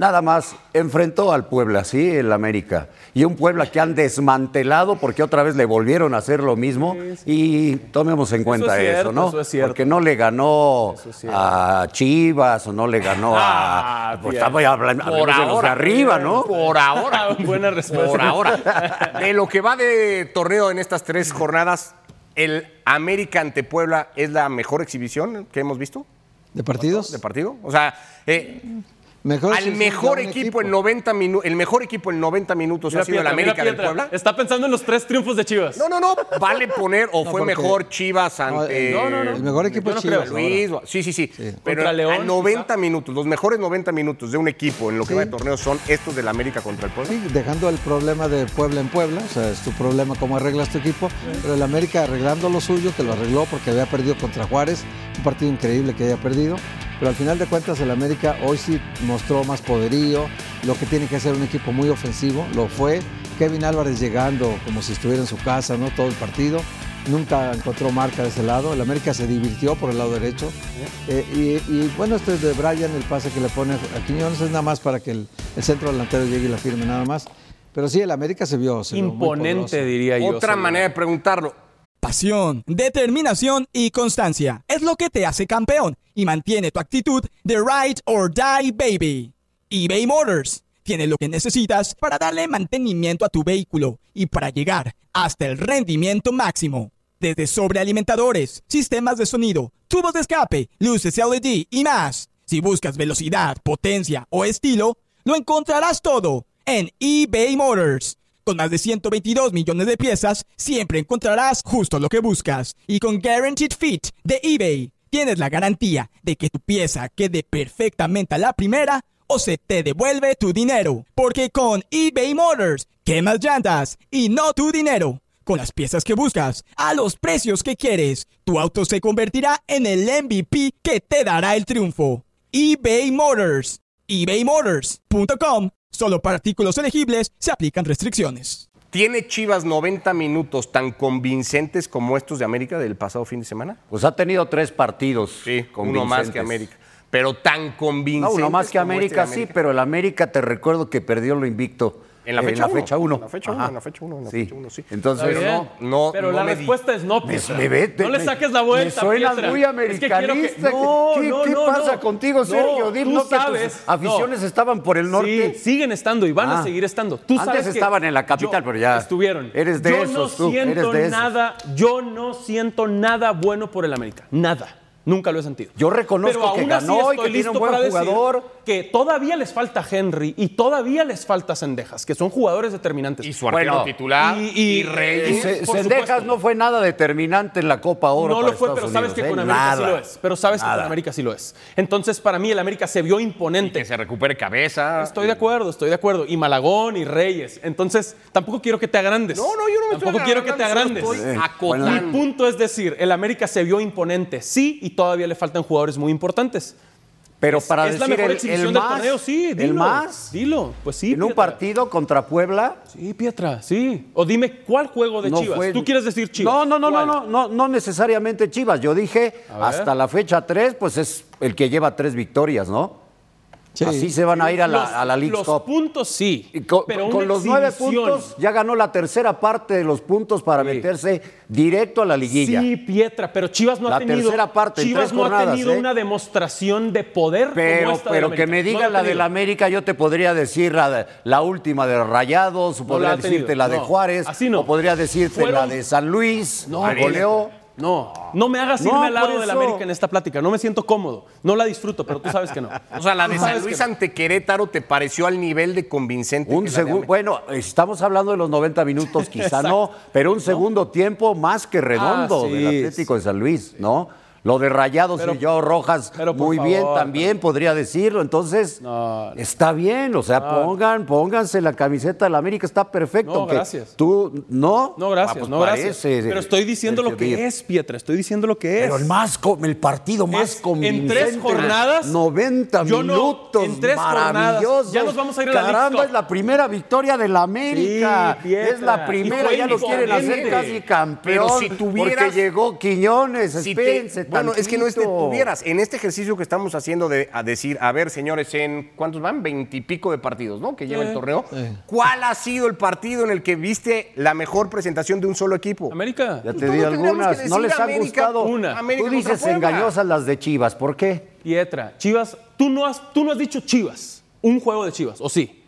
S4: Nada más enfrentó al Puebla, sí, el América. Y un Puebla que han desmantelado porque otra vez le volvieron a hacer lo mismo. Y tomemos en cuenta
S3: es
S4: eso,
S3: cierto,
S4: ¿no?
S3: eso es cierto.
S4: Porque no le ganó
S3: Eso es
S4: a Chivas o no le ganó a.
S3: Ah,
S4: pues
S3: bien.
S4: estaba hablando
S2: Por
S4: hablemos de los de
S2: ahora.
S4: arriba, ¿no?
S2: Por ahora. <laughs>
S3: Buena respuesta.
S2: Por ahora. De lo que va de torneo en estas tres jornadas, ¿el América ante Puebla es la mejor exhibición que hemos visto
S5: ¿De partidos?
S2: de partido? O sea, eh,
S5: Mejor
S2: al mejor equipo en 90 minutos, el mejor equipo en 90 minutos
S3: Mira,
S2: ha sido el
S3: Pietra,
S2: América del. Puebla.
S3: Está pensando en los tres triunfos de Chivas.
S2: No, no, no, vale poner o <laughs> fue mejor Chivas ante
S5: el-
S3: no, no, no.
S5: El mejor equipo es. Chivas.
S2: Luis, sí, sí, sí. Pero
S3: Contra León,
S2: a 90 minutos, los mejores 90 minutos de un equipo en lo que
S5: Sí.
S2: va de torneo son estos del América contra el Puebla.
S5: Sí, dejando el problema de Puebla en Puebla, o sea, es tu problema cómo arreglas tu equipo, pero el América arreglando lo suyo, que lo arregló porque había perdido contra Juárez, un partido increíble que haya perdido, pero al final de cuentas el América hoy sí mostró más poderío, lo que tiene que hacer un equipo muy ofensivo, lo fue, Kevin Álvarez llegando como si estuviera en su casa, ¿no? Todo el partido. Nunca encontró marca de ese lado. El América se divirtió por el lado derecho. Eh, y, y, bueno, este es de Brian, el pase que le pone a Quiñones es nada más para que el, el centro delantero llegue y la firme nada más. Pero sí, el América se vio. se
S3: Imponente, diría yo.
S2: Otra manera de preguntarlo.
S6: Pasión, determinación y constancia es lo que te hace campeón y mantiene tu actitud de ride or die baby. eBay Motors tiene lo que necesitas para darle mantenimiento a tu vehículo y para llegar hasta el rendimiento máximo. desde sobrealimentadores, sistemas de sonido, tubos de escape, luces LED y más. Si buscas velocidad, potencia o estilo, lo encontrarás todo en eBay Motors. Con más de 122 millones de piezas, siempre encontrarás justo lo que buscas. Y con Guaranteed Fit de eBay, tienes la garantía de que tu pieza quede perfectamente a la primera o se te devuelve tu dinero. Porque con eBay Motors, quemas llantas y no tu dinero. Con las piezas que buscas, a los precios que quieres, tu auto se convertirá en el MVP que te dará el triunfo. eBay Motors. ebaymotors.com. Solo para artículos elegibles se aplican restricciones.
S2: ¿Tiene Chivas 90 minutos tan convincentes como estos de América del pasado fin de semana?
S4: Pues ha tenido tres partidos.
S2: Sí, uno más que. América. Pero tan convincentes.
S4: No, uno más que
S2: este
S4: América, sí, pero el América te recuerdo que perdió lo invicto.
S2: En la fecha uno.
S4: fecha 1.
S2: En la fecha uno, en la fecha uno, en la fecha uno, sí.
S4: Entonces,
S2: Pero
S4: no,
S2: no, no,
S3: Pero
S2: no
S3: la
S2: me di-
S3: respuesta es no,
S4: Me-
S3: Pietra.
S4: me ve-
S3: no le
S4: me-
S3: saques la vuelta,
S4: Me suenas
S3: Pietra.
S4: muy
S3: Es que quiero
S4: americanista.
S3: que- No,
S4: ¿Qué,
S3: no,
S4: qué
S3: no,
S4: pasa
S3: no.
S4: contigo, Sergio?
S3: No,
S4: Dime, ¿no que
S3: sabes.
S4: tus aficiones
S3: No.
S4: estaban por el norte?
S3: Sí, siguen estando y van a
S4: Ah.
S3: seguir estando. Tú
S4: Antes estaban en la capital,
S3: yo-
S4: pero ya
S3: estuvieron.
S4: eres de
S3: yo
S4: esos,
S3: no
S4: tú,
S3: siento
S4: eres de esos.
S3: nada, yo no siento nada bueno por el América, nada. Nunca lo he sentido.
S4: Yo reconozco
S3: Pero
S4: que
S3: aún así
S4: ganó y
S3: estoy
S4: que tiene un
S3: listo
S4: buen
S3: para decir
S4: jugador.
S3: Que todavía les falta Henry y todavía les falta Sendejas, que son jugadores determinantes.
S2: Y su arquero
S4: Bueno,
S2: titular.
S3: y-
S2: Y,
S3: y-
S2: Reyes.
S4: Se- Sendejas no fue nada determinante en la Copa Oro.
S3: No
S4: para
S3: lo fue,
S4: Estados
S3: pero sabes
S4: Unidos,
S3: que
S4: ¿eh?
S3: con América sí lo es. Pero sabes que con América sí lo es. Entonces, para mí, el América se vio imponente.
S2: que se recupere cabeza.
S3: Estoy de acuerdo, estoy de acuerdo. Y Malagón y Reyes. Entonces, tampoco quiero que te agrandes.
S2: No, no, yo no me estoy
S3: Tampoco quiero que te agrandes.
S2: estoy acotando.
S3: Mi punto es decir, el América se vio imponente, sí, y todavía le faltan jugadores muy importantes.
S4: Pero
S3: Es-
S4: para
S3: es la
S4: decir
S3: mejor
S4: el,
S3: exhibición
S4: el
S3: del
S4: más,
S3: torneo, sí, dilo.
S4: el más,
S3: Dilo, pues sí.
S4: en un partido contra Puebla,
S3: Sí, Pietra, sí. O dime, ¿cuál juego de
S4: no
S3: Chivas?
S4: fue-
S3: ¿Tú quieres decir Chivas?
S4: No, no, no, no,
S3: ¿Cuál?
S4: no, no, no necesariamente Chivas. Yo dije hasta la fecha 3, pues es el que lleva tres victorias, ¿no?
S5: Sí.
S4: Así se van a ir a la,
S3: Los-
S4: a la League
S3: Los
S4: Cup.
S3: puntos sí.
S4: Y con,
S3: pero
S4: con los nueve puntos ya ganó la tercera parte de los puntos para
S3: Sí.
S4: meterse directo a la liguilla.
S3: Sí, Pietra, pero Chivas no
S4: La
S3: ha tenido,
S4: tercera parte
S3: Chivas
S4: tres
S3: no ha tenido
S4: ¿eh?
S3: una demostración de poder
S4: Pero,
S3: como esta
S4: pero que me
S3: No
S4: diga
S3: la ha
S4: la del América, yo te podría decir la, la última de Rayados, o
S3: No
S4: podría decirte la de
S3: no.
S4: Juárez,
S3: Así no.
S4: o podría decirte
S3: Fueron-
S4: la de San Luis,
S3: No,
S4: goleó.
S3: No, no me hagas irme
S4: No,
S3: al lado del
S4: eso.
S3: América en esta plática. No me siento cómodo. No la disfruto, pero tú sabes que no. <laughs>
S2: O sea, la de San Luis
S3: que-
S2: ante Querétaro te pareció al nivel de convincente.
S4: Un
S2: que la de
S4: bueno, estamos hablando de los 90 minutos, quizá <laughs> no, pero un segundo tiempo más que redondo
S3: Ah, sí,
S4: del Atlético de San Luis, ¿no? Lo de Rayados
S3: Pero-
S4: y Joao Rojas,
S3: pero
S4: muy bien también, podría decirlo. Entonces,
S3: No, no.
S4: está bien, o sea, pongan, pónganse la camiseta de la América, está perfecto.
S3: No, gracias.
S4: Tú, ¿no?
S3: No, gracias,
S4: Ah, pues
S3: no, gracias.
S4: parece,
S3: Pero estoy diciendo lo que es, Pietra. Estoy diciendo lo que es.
S4: Pero el más el partido más
S3: Es- en tres jornadas,
S4: 90
S3: yo no-
S4: minutos.
S3: en tres jornadas, ya nos vamos a ir a la
S4: Caramba, es la primera victoria de la América.
S3: Sí,
S4: es la primera, ya lo quieren hacer casi campeón.
S2: Pero si tuvieras-
S4: Porque llegó Quiñones,
S2: Si
S4: espérense
S2: bueno, es que no es que
S4: tantito.
S2: tuvieras. En este ejercicio que estamos haciendo de a decir, a ver, señores, en ¿cuántos van? Veintipico de partidos, ¿no? Que lleva el torneo. ¿Cuál ha sido el partido en el que viste la mejor presentación de un solo equipo?
S3: América.
S4: Ya te
S2: Todos
S4: di algunas. No les ha
S2: América,
S4: gustado.
S3: una.
S2: América
S4: Tú dices engañosas las de Chivas. ¿Por qué?
S3: Pietra, Chivas, tú no, has, tú no has dicho Chivas. Un juego de Chivas, ¿o sí?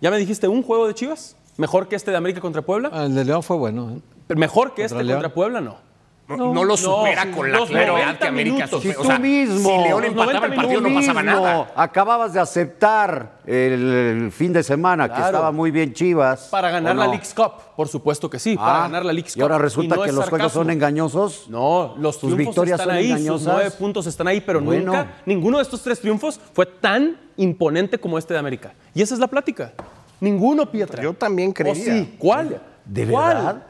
S3: ¿Ya me dijiste un juego de Chivas? ¿Mejor que este de América contra Puebla?
S5: Ah, El de León fue bueno. ¿eh?
S3: ¿Mejor que este
S5: contra
S3: Puebla? No.
S2: No, no lo supera con la claridad
S3: 90
S2: que América supera.
S4: Si
S2: O
S4: tú
S2: sea,
S4: mismo,
S2: Si León empataba
S3: 90
S2: el partido, no pasaba nada.
S4: Acababas de aceptar el, el fin de semana que estaba muy bien Chivas.
S3: Para ganar
S4: ¿o
S3: la? Leagues Cup, por supuesto que sí, para
S4: Ah,
S3: ganar la Leagues Cup.
S4: Y ahora resulta
S3: no
S4: que los juegos son engañosos.
S3: No, los
S4: Tus
S3: triunfos
S4: victorias
S3: están
S4: son
S3: ahí,
S4: engañosas.
S3: sus nueve puntos están ahí, pero
S4: Bueno.
S3: nunca, ninguno de estos tres triunfos fue tan imponente como este de América. Y esa es la plática. Ninguno, Pietra.
S2: Yo también
S3: ¿O
S2: creería.
S3: sí? ¿Cuál?
S4: ¿De
S3: ¿Cuál?
S4: verdad?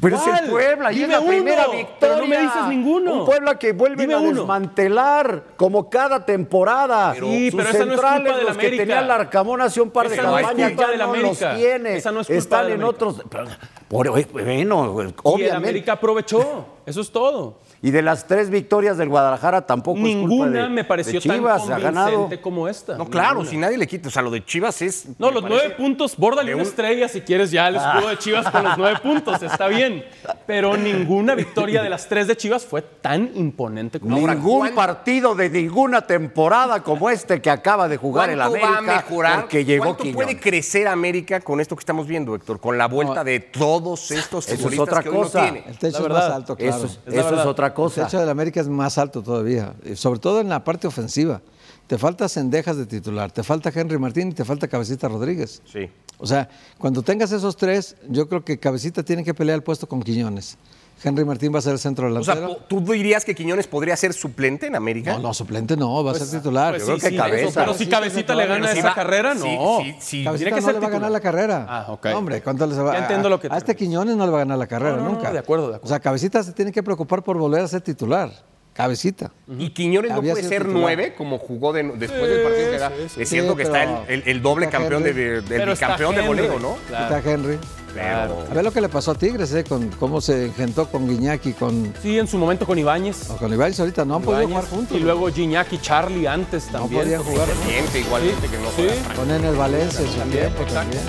S4: Pero es
S3: ¿Cuál?
S4: el Puebla y es la primera
S3: uno,
S4: victoria.
S3: pero no me dices ninguno.
S4: Un Puebla que vuelven
S3: Dime
S4: a
S3: uno.
S4: desmantelar como cada temporada.
S3: Sí,
S4: Sus
S3: pero esa no es
S4: centrales,
S3: culpa
S4: los que
S3: América.
S4: tenía el Arcamón hace un par de
S3: Esa no es
S4: campañas
S3: culpa
S4: ya no
S3: América.
S4: los tiene.
S3: Esa no es culpa
S4: Están
S3: del
S4: en
S3: América.
S4: otros. pero, por- bueno,
S3: Y el
S4: obviamente.
S3: América aprovechó. Eso es todo.
S4: Y de las tres victorias del Guadalajara tampoco es culpa
S3: Ninguna
S4: de-
S3: me pareció
S4: de Chivas,
S3: tan
S4: ha ganado.
S3: convincente como esta.
S2: No, claro,
S3: Ninguna.
S2: si nadie le quita. O sea, lo de Chivas es.
S3: No, los nueve puntos, bórdale
S2: de
S3: una
S2: un-
S3: estrella si quieres ya el escudo de Chivas con los nueve puntos, está bien. Pero ninguna victoria de las tres de Chivas fue tan imponente como
S4: Ningún
S2: ¿cuál-
S4: partido de ninguna temporada como este que acaba de jugar el
S2: ¿Cuánto
S4: América
S2: va a mejorar?
S4: porque llegó
S2: ¿Cuánto
S4: Quiñones.
S2: puede crecer América con esto que estamos viendo, Héctor? Con la vuelta de todos estos
S4: Eso es
S2: futbolistas
S4: otra
S2: que hoy no
S4: cosa.
S2: tiene.
S5: El techo
S3: La
S5: es más alto, claro.
S4: Eso, es,
S3: Es
S4: eso es
S3: verdad.
S4: Otra
S5: El
S4: cosa.
S5: techo del América es más alto todavía, y sobre todo en la parte ofensiva. Te falta Sendejas de titular, te falta Henry Martín y te falta Cabecita Rodríguez.
S2: Sí.
S5: O sea, cuando tengas esos tres, yo creo que Cabecita tiene que pelear el puesto con Quiñones. Henry Martín va a ser el centro
S2: O sea,
S5: delantero.
S2: ¿tú dirías que Quiñones podría ser suplente en América?
S5: no, no, suplente no, va a ser titular.
S3: Pues
S4: creo
S3: sí,
S4: que
S3: sí,
S4: Cabeza.
S3: eso, Pero si Cabecita le gana
S2: si
S3: esa
S2: va-
S3: carrera, no.
S2: sí, sí.
S5: Cabecita
S3: que
S5: no
S3: ser
S5: le va a ganar
S3: titular.
S5: la carrera.
S3: Ah, ok.
S5: No, hombre, ¿cuánto les va
S3: Ya entiendo lo que
S5: a, a este Quiñones no le va a ganar la carrera
S3: No, no, no,
S5: nunca.
S3: de acuerdo, de acuerdo.
S5: O sea, Cabecita se tiene que preocupar por volver a ser titular. Cabecita.
S2: Y Quiñones no puede ser nueve, como jugó de- después del partido que da.
S3: sí, sí.
S2: Es cierto
S5: Sí,
S2: que está el, el- el doble
S5: está
S2: campeón de, del bicampeón de goleo, ¿no?
S3: Claro.
S5: Está Henry.
S2: Pero-
S5: A ver lo que le pasó a Tigres, ¿eh? Con cómo se engentó con Guiñaki, con,
S3: Sí, en su momento con Ibáñez.
S5: o con Ibáñez ahorita. No han podido jugar juntos.
S3: Y luego y Charlie antes
S5: no
S3: también.
S5: podían jugar juntos.
S2: Igualmente que no
S3: Sí.
S2: juega.
S5: Con Enes Valencia en su
S3: También,
S5: tiempo también.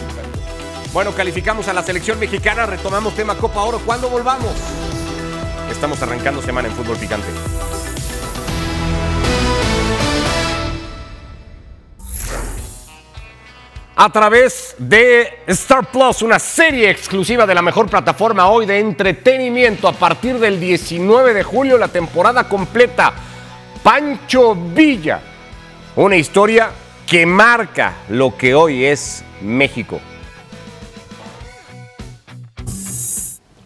S2: Bueno, calificamos a la selección mexicana, retomamos tema Copa Oro. ¿Cuándo volvamos? Estamos arrancando semana en Fútbol Picante. A través de Star Plus, una serie exclusiva de la mejor plataforma hoy de entretenimiento a partir del 19 de julio, la temporada completa. Pancho Villa, una historia que marca lo que hoy es México.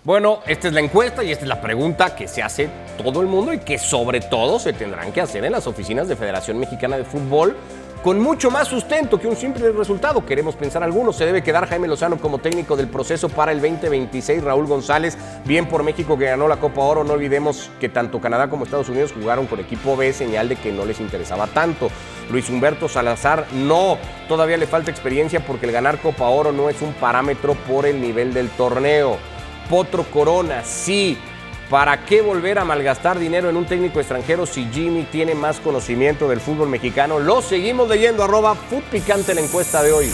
S2: Bueno, esta es la encuesta y esta es la pregunta que se hace todo el mundo y que sobre todo se tendrán que hacer en las oficinas de Federación Mexicana de Fútbol con mucho más sustento que un simple resultado. Queremos pensar algunos. Se debe quedar Jaime Lozano como técnico del proceso para el 2026. Raúl González, bien por México que ganó la Copa Oro. No olvidemos que tanto Canadá como Estados Unidos jugaron con equipo B, señal de que no les interesaba tanto. Luis Humberto Salazar, no. Todavía le falta experiencia porque el ganar Copa Oro no es un parámetro por el nivel del torneo. Potro Corona, sí. ¿Para qué volver a malgastar dinero en un técnico extranjero si Jimmy tiene más conocimiento del fútbol mexicano? Lo seguimos leyendo, arroba Picante la encuesta de hoy.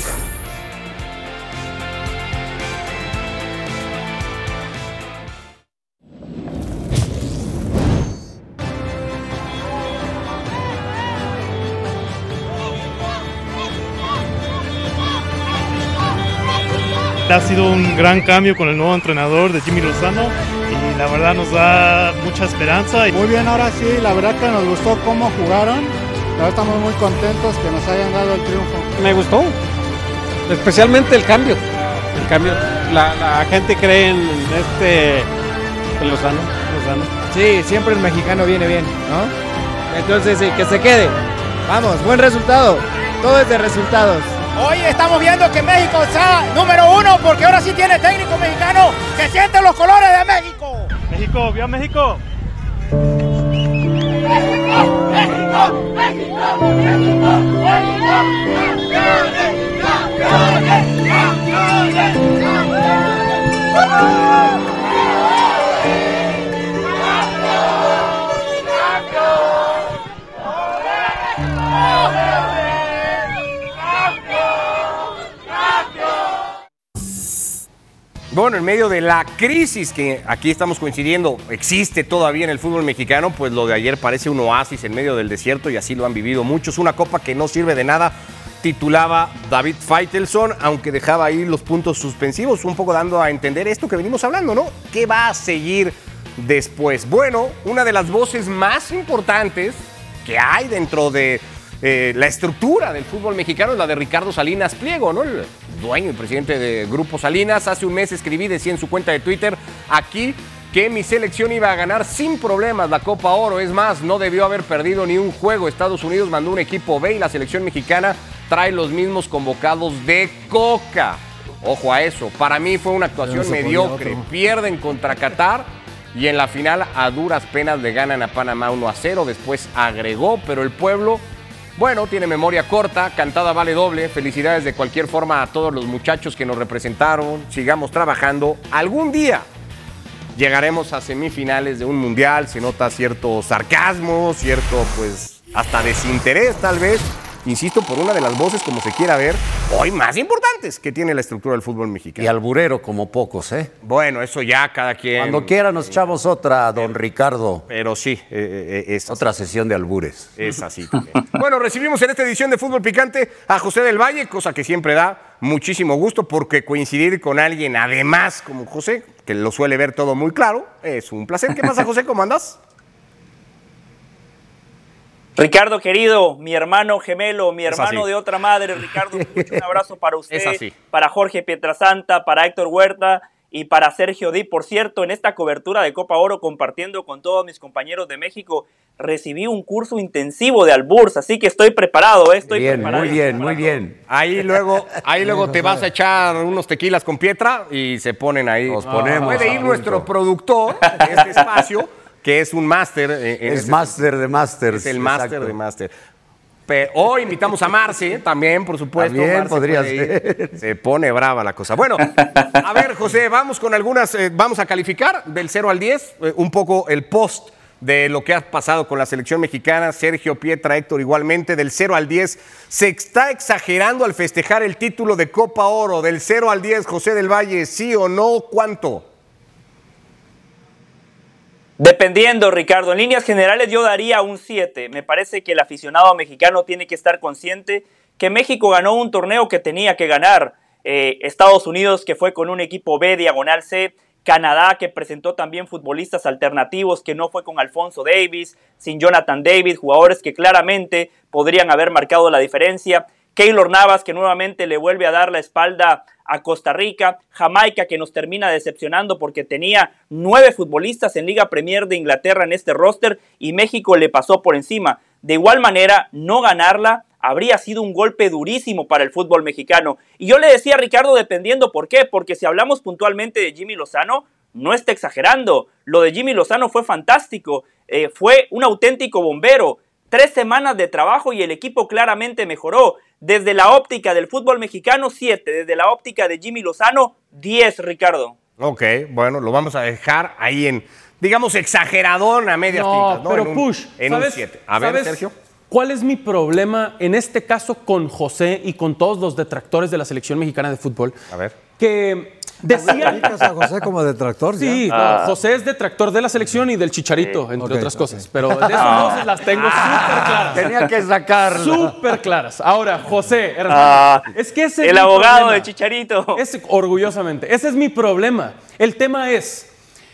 S7: Ha sido un gran cambio con el nuevo entrenador de Jimmy Lozano y la verdad nos da mucha esperanza.
S8: Muy bien, ahora sí, la verdad que nos gustó cómo jugaron. Ahora estamos muy contentos que nos hayan dado el triunfo.
S9: Me gustó, especialmente el cambio. El cambio, la, la gente cree en este en Lozano, Lozano.
S10: Sí, siempre el mexicano viene bien, ¿no? Entonces, sí, que se quede. Vamos, buen resultado. Todo es de resultados.
S11: Hoy estamos viendo que México está número uno porque ahora sí tiene técnico mexicano que siente los colores de México.
S7: México, ¡viva México!
S2: Bueno, en medio de la crisis que aquí estamos coincidiendo, existe todavía en el fútbol mexicano, pues lo de ayer parece un oasis en medio del desierto y así lo han vivido muchos. Una copa que no sirve de nada, titulaba David Feitelson, aunque dejaba ahí los puntos suspensivos, un poco dando a entender esto que venimos hablando, ¿no? ¿Qué va a seguir después? Bueno, una de las voces más importantes que hay dentro de eh, la estructura del fútbol mexicano es la de Ricardo Salinas Pliego, ¿no? Dueño y presidente de Grupo Salinas. Hace un mes escribí, decía en su cuenta de Twitter, aquí que mi selección iba a ganar sin problemas la Copa Oro. Es más, no debió haber perdido ni un juego. Estados Unidos mandó un equipo B y la selección mexicana trae los mismos convocados de Coca. Ojo a eso. Para mí fue una actuación mediocre. Pierden contra Qatar y en la final a duras penas le ganan a Panamá 1 a 0. Después agregó, pero el pueblo, bueno, tiene memoria corta, cantada vale doble. Felicidades de cualquier forma a todos los muchachos que nos representaron. Sigamos trabajando. Algún día llegaremos a semifinales de un mundial. Se nota cierto sarcasmo, cierto, pues, hasta desinterés tal vez. Insisto, por una de las voces, como se quiera ver, hoy más importantes que tiene la estructura del fútbol mexicano.
S4: Y alburero como pocos, ¿eh?
S2: Bueno, eso ya cada quien.
S4: Cuando quiera nos echamos otra, don Ricardo.
S2: Pero sí, eh, eh, es,
S4: Otra sesión de albures.
S2: es así también. <laughs> bueno, recibimos en esta edición de Fútbol Picante a José del Valle, cosa que siempre da muchísimo gusto porque coincidir con alguien, además como José, que lo suele ver todo muy claro, es un placer. ¿Qué pasa, José? ¿Cómo andas?
S12: Ricardo querido, mi hermano gemelo, mi hermano de otra madre, Ricardo, un abrazo <laughs> para usted,
S2: así.
S12: para Jorge Pietrasanta, para Héctor Huerta y para Sergio Di. Por cierto, en esta cobertura de Copa Oro, compartiendo con todos mis compañeros de México, recibí un curso intensivo de Alburs, así que estoy preparado, eh, estoy
S4: Bien,
S12: preparado.
S4: muy bien, muy bien.
S2: Ahí luego, ahí luego te vas a echar unos tequilas con Pietra y se ponen ahí.
S4: Nos ponemos
S2: Puede ir nuestro productor de este espacio, que es un máster. eh,
S4: Es máster de másters.
S2: Es el máster de máster. Hoy invitamos a Marce <laughs> también, por supuesto.
S4: También
S2: Marce
S4: podría ser.
S2: Se pone brava la cosa. Bueno, a ver, José, vamos con algunas, eh, vamos a calificar del 0 al 10, eh, un poco el post de lo que ha pasado con la selección mexicana, Sergio, Pietra, Héctor igualmente, del 0 al 10. Se está exagerando al festejar el título de Copa Oro, del 0 al 10, José del Valle, sí o no, ¿cuánto?
S12: Dependiendo, Ricardo. En líneas generales yo daría un 7. Me parece que el aficionado mexicano tiene que estar consciente que México ganó un torneo que tenía que ganar. Eh, Estados Unidos que fue con un equipo B, diagonal C. Canadá que presentó también futbolistas alternativos que no fue con Alfonso Davis, sin Jonathan David, jugadores que claramente podrían haber marcado la diferencia. Keylor Navas que nuevamente le vuelve a dar la espalda a Costa Rica, Jamaica que nos termina decepcionando porque tenía nueve futbolistas en Liga Premier de Inglaterra en este roster y México le pasó por encima. De igual manera, no ganarla habría sido un golpe durísimo para el fútbol mexicano. Y yo le decía a Ricardo, dependiendo por qué, porque si hablamos puntualmente de Jimmy Lozano, no está exagerando. Lo de Jimmy Lozano fue fantástico, eh, fue un auténtico bombero. Tres semanas de trabajo y el equipo claramente mejoró. Desde la óptica del fútbol mexicano, 7. Desde la óptica de Jimmy Lozano, 10, Ricardo.
S2: Ok, bueno, lo vamos a dejar ahí en, digamos, exageradón a medias
S3: No,
S2: tintas, ¿no?
S3: pero
S2: En un-
S3: push.
S2: En un
S3: ¿sabes-
S2: 7. A ver,
S3: sabes
S2: Sergio.
S3: ¿Cuál es mi problema en este caso con José y con todos los detractores de la selección mexicana de fútbol?
S2: A ver.
S3: Que
S5: ¿Ubicas a José como detractor?
S3: Sí, no,
S12: Ah.
S3: José es detractor de la selección y del chicharito, entre otras cosas. Pero de <laughs> esas dos las tengo súper claras.
S4: Tenía que sacarla.
S3: Súper claras. Ahora, José, hermano,
S12: Ah,
S3: es que ese es
S12: el abogado
S3: problema.
S12: de Chicharito.
S3: Ese- orgullosamente. Ese es mi problema. El tema es,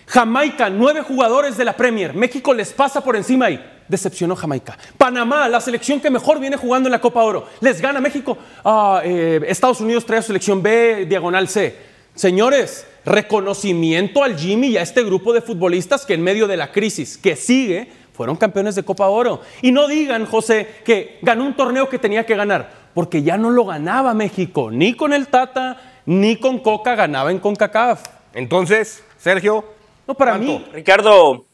S3: Jamaica, nueve jugadores de la Premier. México les pasa por encima y decepcionó Jamaica. Panamá, la selección que mejor viene jugando en la Copa Oro. Les gana México. Ah, eh, Estados Unidos trae a su selección B, diagonal C. Señores, reconocimiento al Jimmy y a este grupo de futbolistas que en medio de la crisis que sigue fueron campeones de Copa Oro. Y no digan, José, que ganó un torneo que tenía que ganar, porque ya no lo ganaba México, ni con el Tata, ni con Coca ganaba en CONCACAF.
S2: Entonces, Sergio,
S3: No, para
S2: ¿Cuánto?
S3: mí,
S12: Ricardo,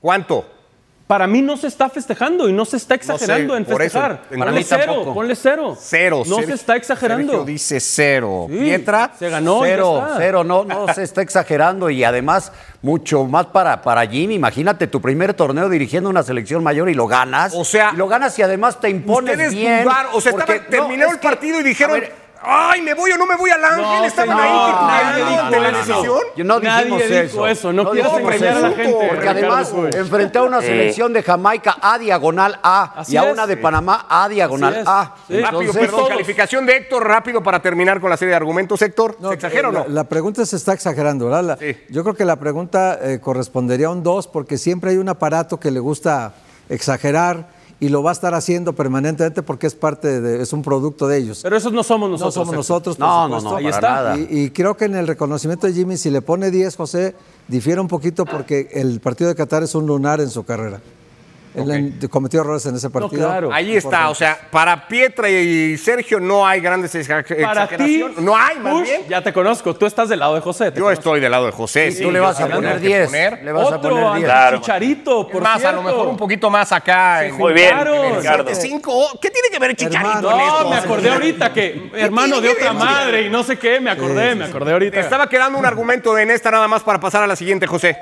S2: ¿cuánto?
S3: Para mí no se está festejando y no se está
S2: sé,
S3: exagerando en
S2: eso,
S3: festejar.
S2: en-
S3: Ponle
S2: para mí
S3: cero,
S2: tampoco.
S3: ponle cero.
S2: Cero.
S3: No
S2: Sergio-
S3: se está exagerando.
S2: Sergio dice cero.
S3: Sí,
S2: Pietra,
S3: se ganó.
S4: Cero, cero, no, no se está exagerando y además mucho más para, para Jimmy. Imagínate tu primer torneo dirigiendo una selección mayor y lo ganas.
S2: O sea,
S4: y lo ganas y además te impones
S2: Ustedes
S4: bien.
S2: dudaron, o sea,
S4: porque-
S2: terminó
S4: no,
S2: el
S4: que-
S2: partido y
S4: a
S2: dijeron,
S4: ver,
S2: ay, me voy o no me voy al Ángel.
S3: No,
S2: Estaban
S3: señor,
S2: ahí
S3: nadie
S2: dudaron
S3: dijo
S2: de la decisión.
S4: Yo no
S3: Nadie dijo
S4: eso.
S3: eso, no quieras engañar a la gente,
S4: Porque además enfrenté a una selección de Jamaica A diagonal A
S3: Así
S4: y a
S3: es.
S4: una de Panamá A diagonal. A.
S3: Sí.
S2: Rápido,
S4: Entonces,
S2: perdón,
S3: todos.
S2: calificación de Héctor, rápido para terminar con la serie de argumentos. Héctor,
S5: No,
S2: ¿se exagera o
S5: la,
S2: no?
S5: la pregunta se está exagerando, ¿verdad? La-
S2: Sí.
S5: Yo creo que la pregunta eh, correspondería a un 2 porque siempre hay un aparato que le gusta exagerar y lo va a estar haciendo permanentemente porque es parte de, es un producto de ellos.
S3: Pero esos no somos
S5: no
S3: nosotros.
S5: somos
S3: Sergio.
S5: nosotros, por
S4: No, no,
S5: supuesto.
S4: no,
S3: Ahí está.
S5: Y, y creo que en el reconocimiento de Jimmy, si le pone 10, José, difiere un poquito porque el partido de Qatar es un lunar en su carrera. Él cometió errores en ese partido.
S3: claro.
S2: Ahí está, o sea, para Pietra y Sergio no hay grandes exa-
S3: Para ti,
S2: exageraciones. no hay, más bien.
S3: ya te conozco. Tú estás del lado de José.
S2: Yo
S3: conozco.
S2: estoy del lado de José. sí,
S4: tú le vas a poner
S2: lo que
S4: 10.
S2: poner.
S4: Le vas a
S3: Otro,
S4: poner 10.
S3: ante
S12: Claro.
S3: Chicharito, por
S2: Más, a lo mejor un poquito más acá. en-
S12: muy bien. Ricardo.
S2: Cinco, ¿Qué tiene que ver el Chicharito
S5: Hermano,
S2: en
S3: No, me acordé ahorita que hermano de otra madre y no sé qué, me acordé, me acordé ahorita.
S2: Te estaba quedando un argumento en esta nada más para pasar a la siguiente, José.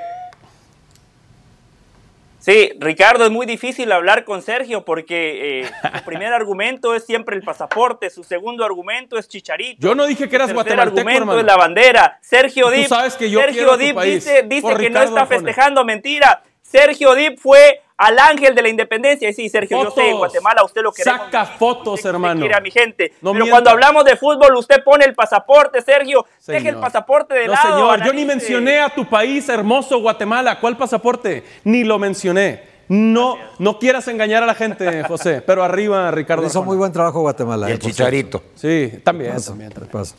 S12: Sí, Ricardo, es muy difícil hablar con Sergio porque eh, <laughs> su primer argumento es siempre el pasaporte, su segundo argumento es Chicharito.
S3: Yo no dije que eras guatemalteco,
S12: argumento
S3: hermano.
S12: es la bandera. Sergio Dip,
S3: sabes que yo
S12: Sergio Dip dice, dice que no está
S3: Arjona.
S12: festejando, mentira. Sergio Dip fue al ángel de la independencia. Y sí, Sergio, yo sé, en. Guatemala usted lo quiere.
S3: Saca fotos, hermano.
S12: quiere a mi gente.
S3: No
S12: Pero
S3: mienta.
S12: cuando hablamos de fútbol, usted pone el pasaporte, Sergio. Deje el pasaporte de
S3: No,
S12: lado.
S3: señor, yo ni mencioné a tu país hermoso, Guatemala. ¿Cuál pasaporte? Ni lo mencioné. No, no quieras engañar a la gente, <laughs> José. Pero arriba, Ricardo.
S5: Hizo muy buen trabajo Guatemala.
S4: Y
S5: eh,
S4: el chicharito.
S3: Sí, también.
S5: cierto.
S3: también.
S5: ¿Qué pasa?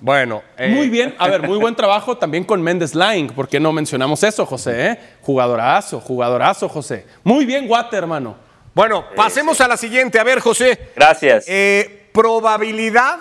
S2: Bueno, eh,
S3: Muy bien, a ver, muy buen <laughs> trabajo también con Méndez Line, ¿por qué no mencionamos eso, José? eh? Jugadorazo, jugadorazo, José. Muy bien, Guate, hermano.
S2: Bueno, pasemos a la siguiente. A ver, José.
S12: Gracias.
S2: Eh, probabilidad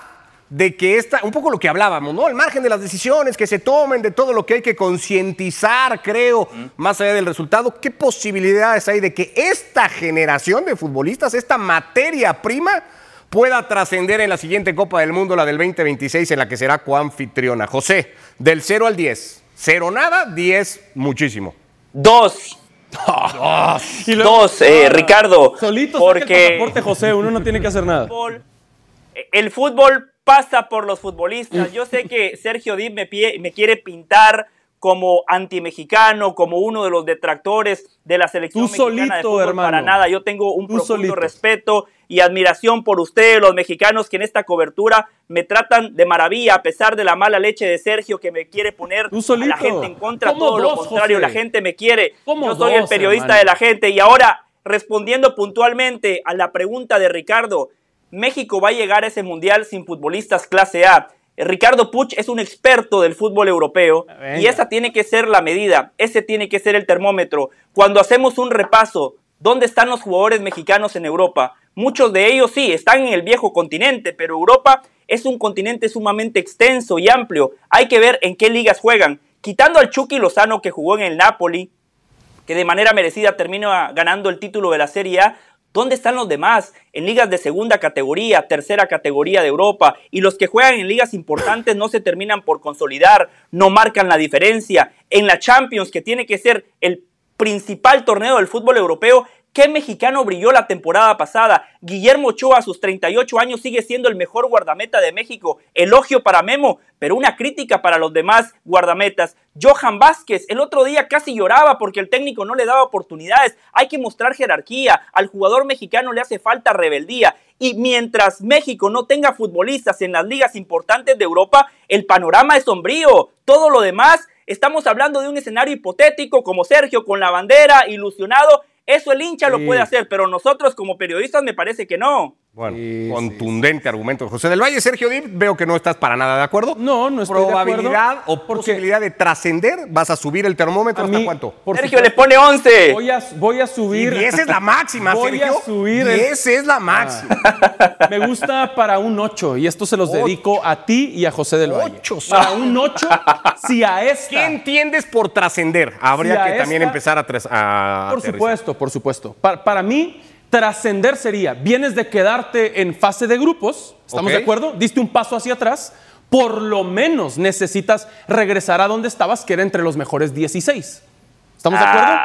S2: de que esta, un poco lo que hablábamos, ¿no? Al margen de las decisiones que se tomen, de todo lo que hay que concientizar, creo, más allá del resultado, ¿qué posibilidades hay de que esta generación de futbolistas, esta materia prima, pueda trascender en la siguiente Copa del Mundo, la del 2026, en la que será coanfitriona? José, del 0 al 10. Cero nada, 10 muchísimo.
S12: Dos.
S3: Y luego-
S12: Dos, eh, Ricardo.
S3: Solito el
S12: porque
S3: pasaporte, José, uno no tiene que hacer nada.
S12: fútbol- el fútbol pasa por los futbolistas. Yo sé que Sergio Dip me, pie- me quiere pintar como antimexicano, como uno de los detractores de la selección
S3: Tú
S12: mexicana de fútbol.
S3: hermano.
S12: Para nada, yo tengo un
S3: Tú
S12: profundo
S3: solito.
S12: respeto y admiración por ustedes, los mexicanos, que en esta cobertura me tratan de maravilla, a pesar de la mala leche de Sergio que me quiere poner a la gente en contra,
S3: ¿Cómo
S12: todo lo contrario,
S3: José?
S12: la gente me quiere.
S3: ¿Cómo
S12: Yo soy el periodista
S3: hermano?
S12: de la gente y ahora respondiendo puntualmente a la pregunta de Ricardo, México va a llegar a ese mundial sin futbolistas clase A. Eh, Ricardo Puch es un experto del fútbol europeo y esa tiene que ser la medida, ese tiene que ser el termómetro. Cuando hacemos un repaso, ¿dónde están los jugadores mexicanos en Europa? Muchos de ellos sí, están en el viejo continente, pero Europa es un continente sumamente extenso y amplio. Hay que ver en qué ligas juegan. Quitando al Chucky Lozano que jugó en el Napoli, que de manera merecida termina ganando el título de la Serie A. ¿Dónde están los demás? En ligas de segunda categoría, tercera categoría de Europa. Y los que juegan en ligas importantes no se terminan por consolidar, no marcan la diferencia. En la Champions, que tiene que ser el principal torneo del fútbol europeo, ¿qué mexicano brilló la temporada pasada? Guillermo Ochoa a sus 38 años sigue siendo el mejor guardameta de México. Elogio para Memo, pero una crítica para los demás guardametas. Johan Vázquez, el otro día casi lloraba porque el técnico no le daba oportunidades. Hay que mostrar jerarquía. Al jugador mexicano le hace falta rebeldía. Y mientras México no tenga futbolistas en las ligas importantes de Europa, el panorama es sombrío. Todo lo demás, estamos hablando de un escenario hipotético como Sergio con la bandera, ilusionado. Eso el hincha lo puede hacer, pero nosotros como periodistas me parece que no.
S2: Bueno, contundente argumento. José del Valle, Sergio veo que no estás para nada de acuerdo.
S3: No, no estoy de acuerdo.
S2: Probabilidad o posibilidad de trascender, vas a subir el termómetro
S3: A
S2: hasta
S3: mí,
S2: cuánto.
S3: por
S12: Sergio
S3: supuesto,
S12: le pone 11.
S3: Voy a, voy a subir.
S2: Y 10 es la máxima, <laughs>
S3: Voy
S2: Sergio.
S3: a subir el-
S2: 10 es la máxima. <laughs>
S3: Me gusta para un 8 y esto se los dedico a ti y a José del Valle.
S2: Ocho,
S3: Para un 8, <laughs> si a esta.
S2: ¿Qué entiendes por trascender? Habría
S3: Si
S2: que también empezar a, a
S3: Por
S2: aterrizar.
S3: supuesto, por supuesto. Pa- Para, mí, trascender sería, vienes de quedarte en fase de grupos, ¿estamos
S2: Ok.
S3: de acuerdo? Diste un paso hacia atrás, por lo menos necesitas regresar a donde estabas, que era entre los mejores 16. ¿Estamos de acuerdo?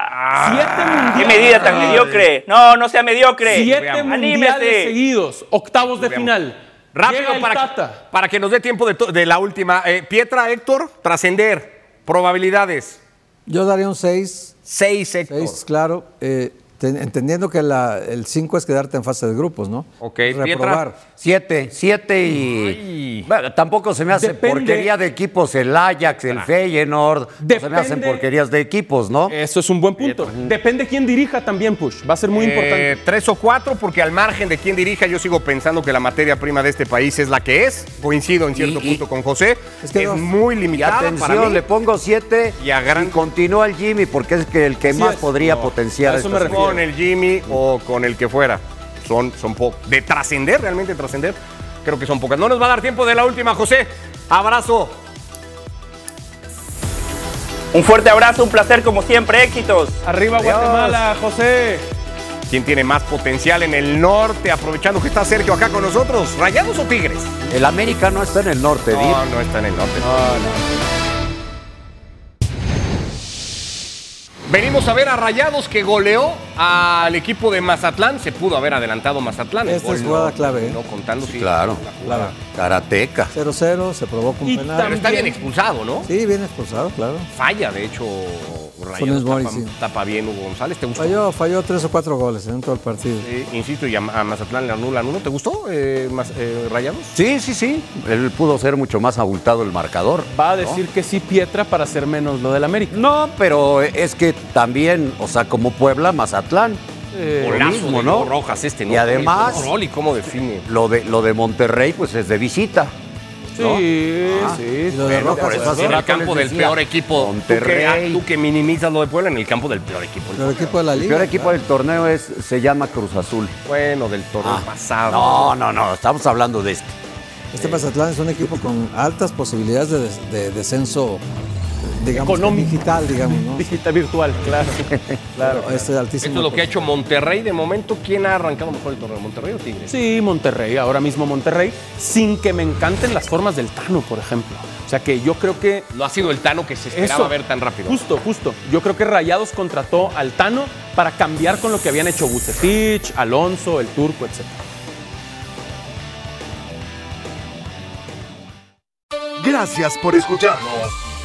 S3: Siete
S12: ¡Qué
S3: mundiales.
S12: medida tan mediocre! No, no sea mediocre.
S3: Siete
S12: Anímese.
S3: mundiales seguidos, octavos de final.
S2: Rápido para,
S3: Tata.
S2: para que nos dé tiempo de, de la última. Eh, Pietra, Héctor, trascender. Probabilidades.
S5: Yo daría un 6.
S2: 6, Héctor.
S5: 6, claro. eh, entendiendo que la- el 5 es quedarte en fase de grupos, ¿no?
S2: Ok,
S5: Reprobar.
S4: Siete, siete y... Bueno, tampoco se me hace
S3: Depende-
S4: porquería de equipos el Ajax, el Feyenoord, no se me hacen porquerías de equipos, ¿no?
S3: Eso es un buen punto. Depende quién dirija también, Push. Va a ser muy
S2: Eh,
S3: importante.
S2: tres o cuatro, porque al margen de quién dirija, yo sigo pensando que la materia prima de este país es la que es. Coincido en cierto
S4: Y- y-
S2: punto con José. Es, muy
S4: Y
S2: limitada para
S4: atención,
S2: mí.
S4: le pongo siete
S2: Y a gran-
S4: continúa el Jimmy porque es que el que más
S3: es.
S4: podría
S3: No,
S4: potenciar
S3: a eso me refiero.
S2: Con el Jimmy o con el que fuera. Son, son pocos. De trascender, realmente trascender, creo que son pocas. No nos va a dar tiempo de la última, José. Abrazo.
S12: Un fuerte abrazo, un placer como siempre, éxitos.
S3: Arriba Guatemala, José.
S2: ¿Quién tiene más potencial en el norte? Aprovechando que está Sergio acá con nosotros. ¿Rayados o Tigres?
S4: El América no está en el norte.
S2: No, no está en el norte. Venimos a ver a Rayados que goleó al equipo de Mazatlán. Se pudo haber adelantado Mazatlán.
S5: Esta
S2: gol
S5: es
S2: no-
S5: jugada clave, ¿eh?
S2: No contando, sí.
S4: Claro,
S5: Claro.
S4: Karateca.
S5: 0-0, se provoca un
S3: Y
S5: penal.
S2: Pero está bien expulsado, ¿no?
S5: Sí, bien expulsado, claro.
S2: Falla, de hecho, Rayados
S5: Mori,
S2: tapa,
S5: sí.
S2: tapa bien Hugo González. ¿Te gustó?
S5: Falló, falló tres o cuatro goles en todo el partido.
S2: Eh, insisto, y a, a Mazatlán le anulan uno. ¿Te gustó, eh, eh, Rayados?
S4: Sí, sí, sí. Él pudo ser mucho más abultado el marcador.
S3: Va a decir que sí Pietra para hacer menos lo del América.
S4: No, pero es que también, o sea, como Puebla, Mazatlán.
S2: Eh, Golazo
S4: mismo,
S2: de
S4: ¿no?
S2: Rojas este, ¿no?
S4: Y además,
S2: cómo define.
S4: lo de, lo de Monterrey, pues es de visita. ¿No?
S3: Sí,
S4: Ah,
S3: sí.
S4: lo de Rojas,
S2: por eso
S4: hace
S2: en el
S4: rato
S2: campo
S4: les
S2: del
S4: decía,
S2: peor equipo.
S4: Monterrey.
S2: Tú que, tú que minimizas lo de Puebla en el campo del peor equipo.
S5: El equipo de la
S4: El
S5: liga.
S4: peor equipo del torneo es, se llama Cruz Azul.
S2: Bueno, del torneo
S4: Ah,
S2: pasado.
S4: No, no, no, estamos hablando de este.
S5: Este Mazatlán es un equipo con altas posibilidades de, des- de descenso, digamos,
S3: Económico.
S5: digital, digamos, ¿no? <laughs>
S3: Digital virtual, claro. <laughs> claro.
S5: Pero Este altísimo.
S2: Esto es lo que ha hecho Monterrey de momento. ¿Quién ha arrancado mejor el torneo? ¿Monterrey o Tigres?
S3: Sí, Monterrey, ahora mismo Monterrey, sin que me encanten las formas del Tano, por ejemplo. O sea que yo creo que
S2: No ha sido el Tano que se esperaba
S3: Eso.
S2: ver tan rápido.
S3: Justo, justo. Yo creo que Rayados contrató al Tano para cambiar con lo que habían hecho Bucetich, Alonso, el Turco, etc.
S1: Gracias por escucharnos.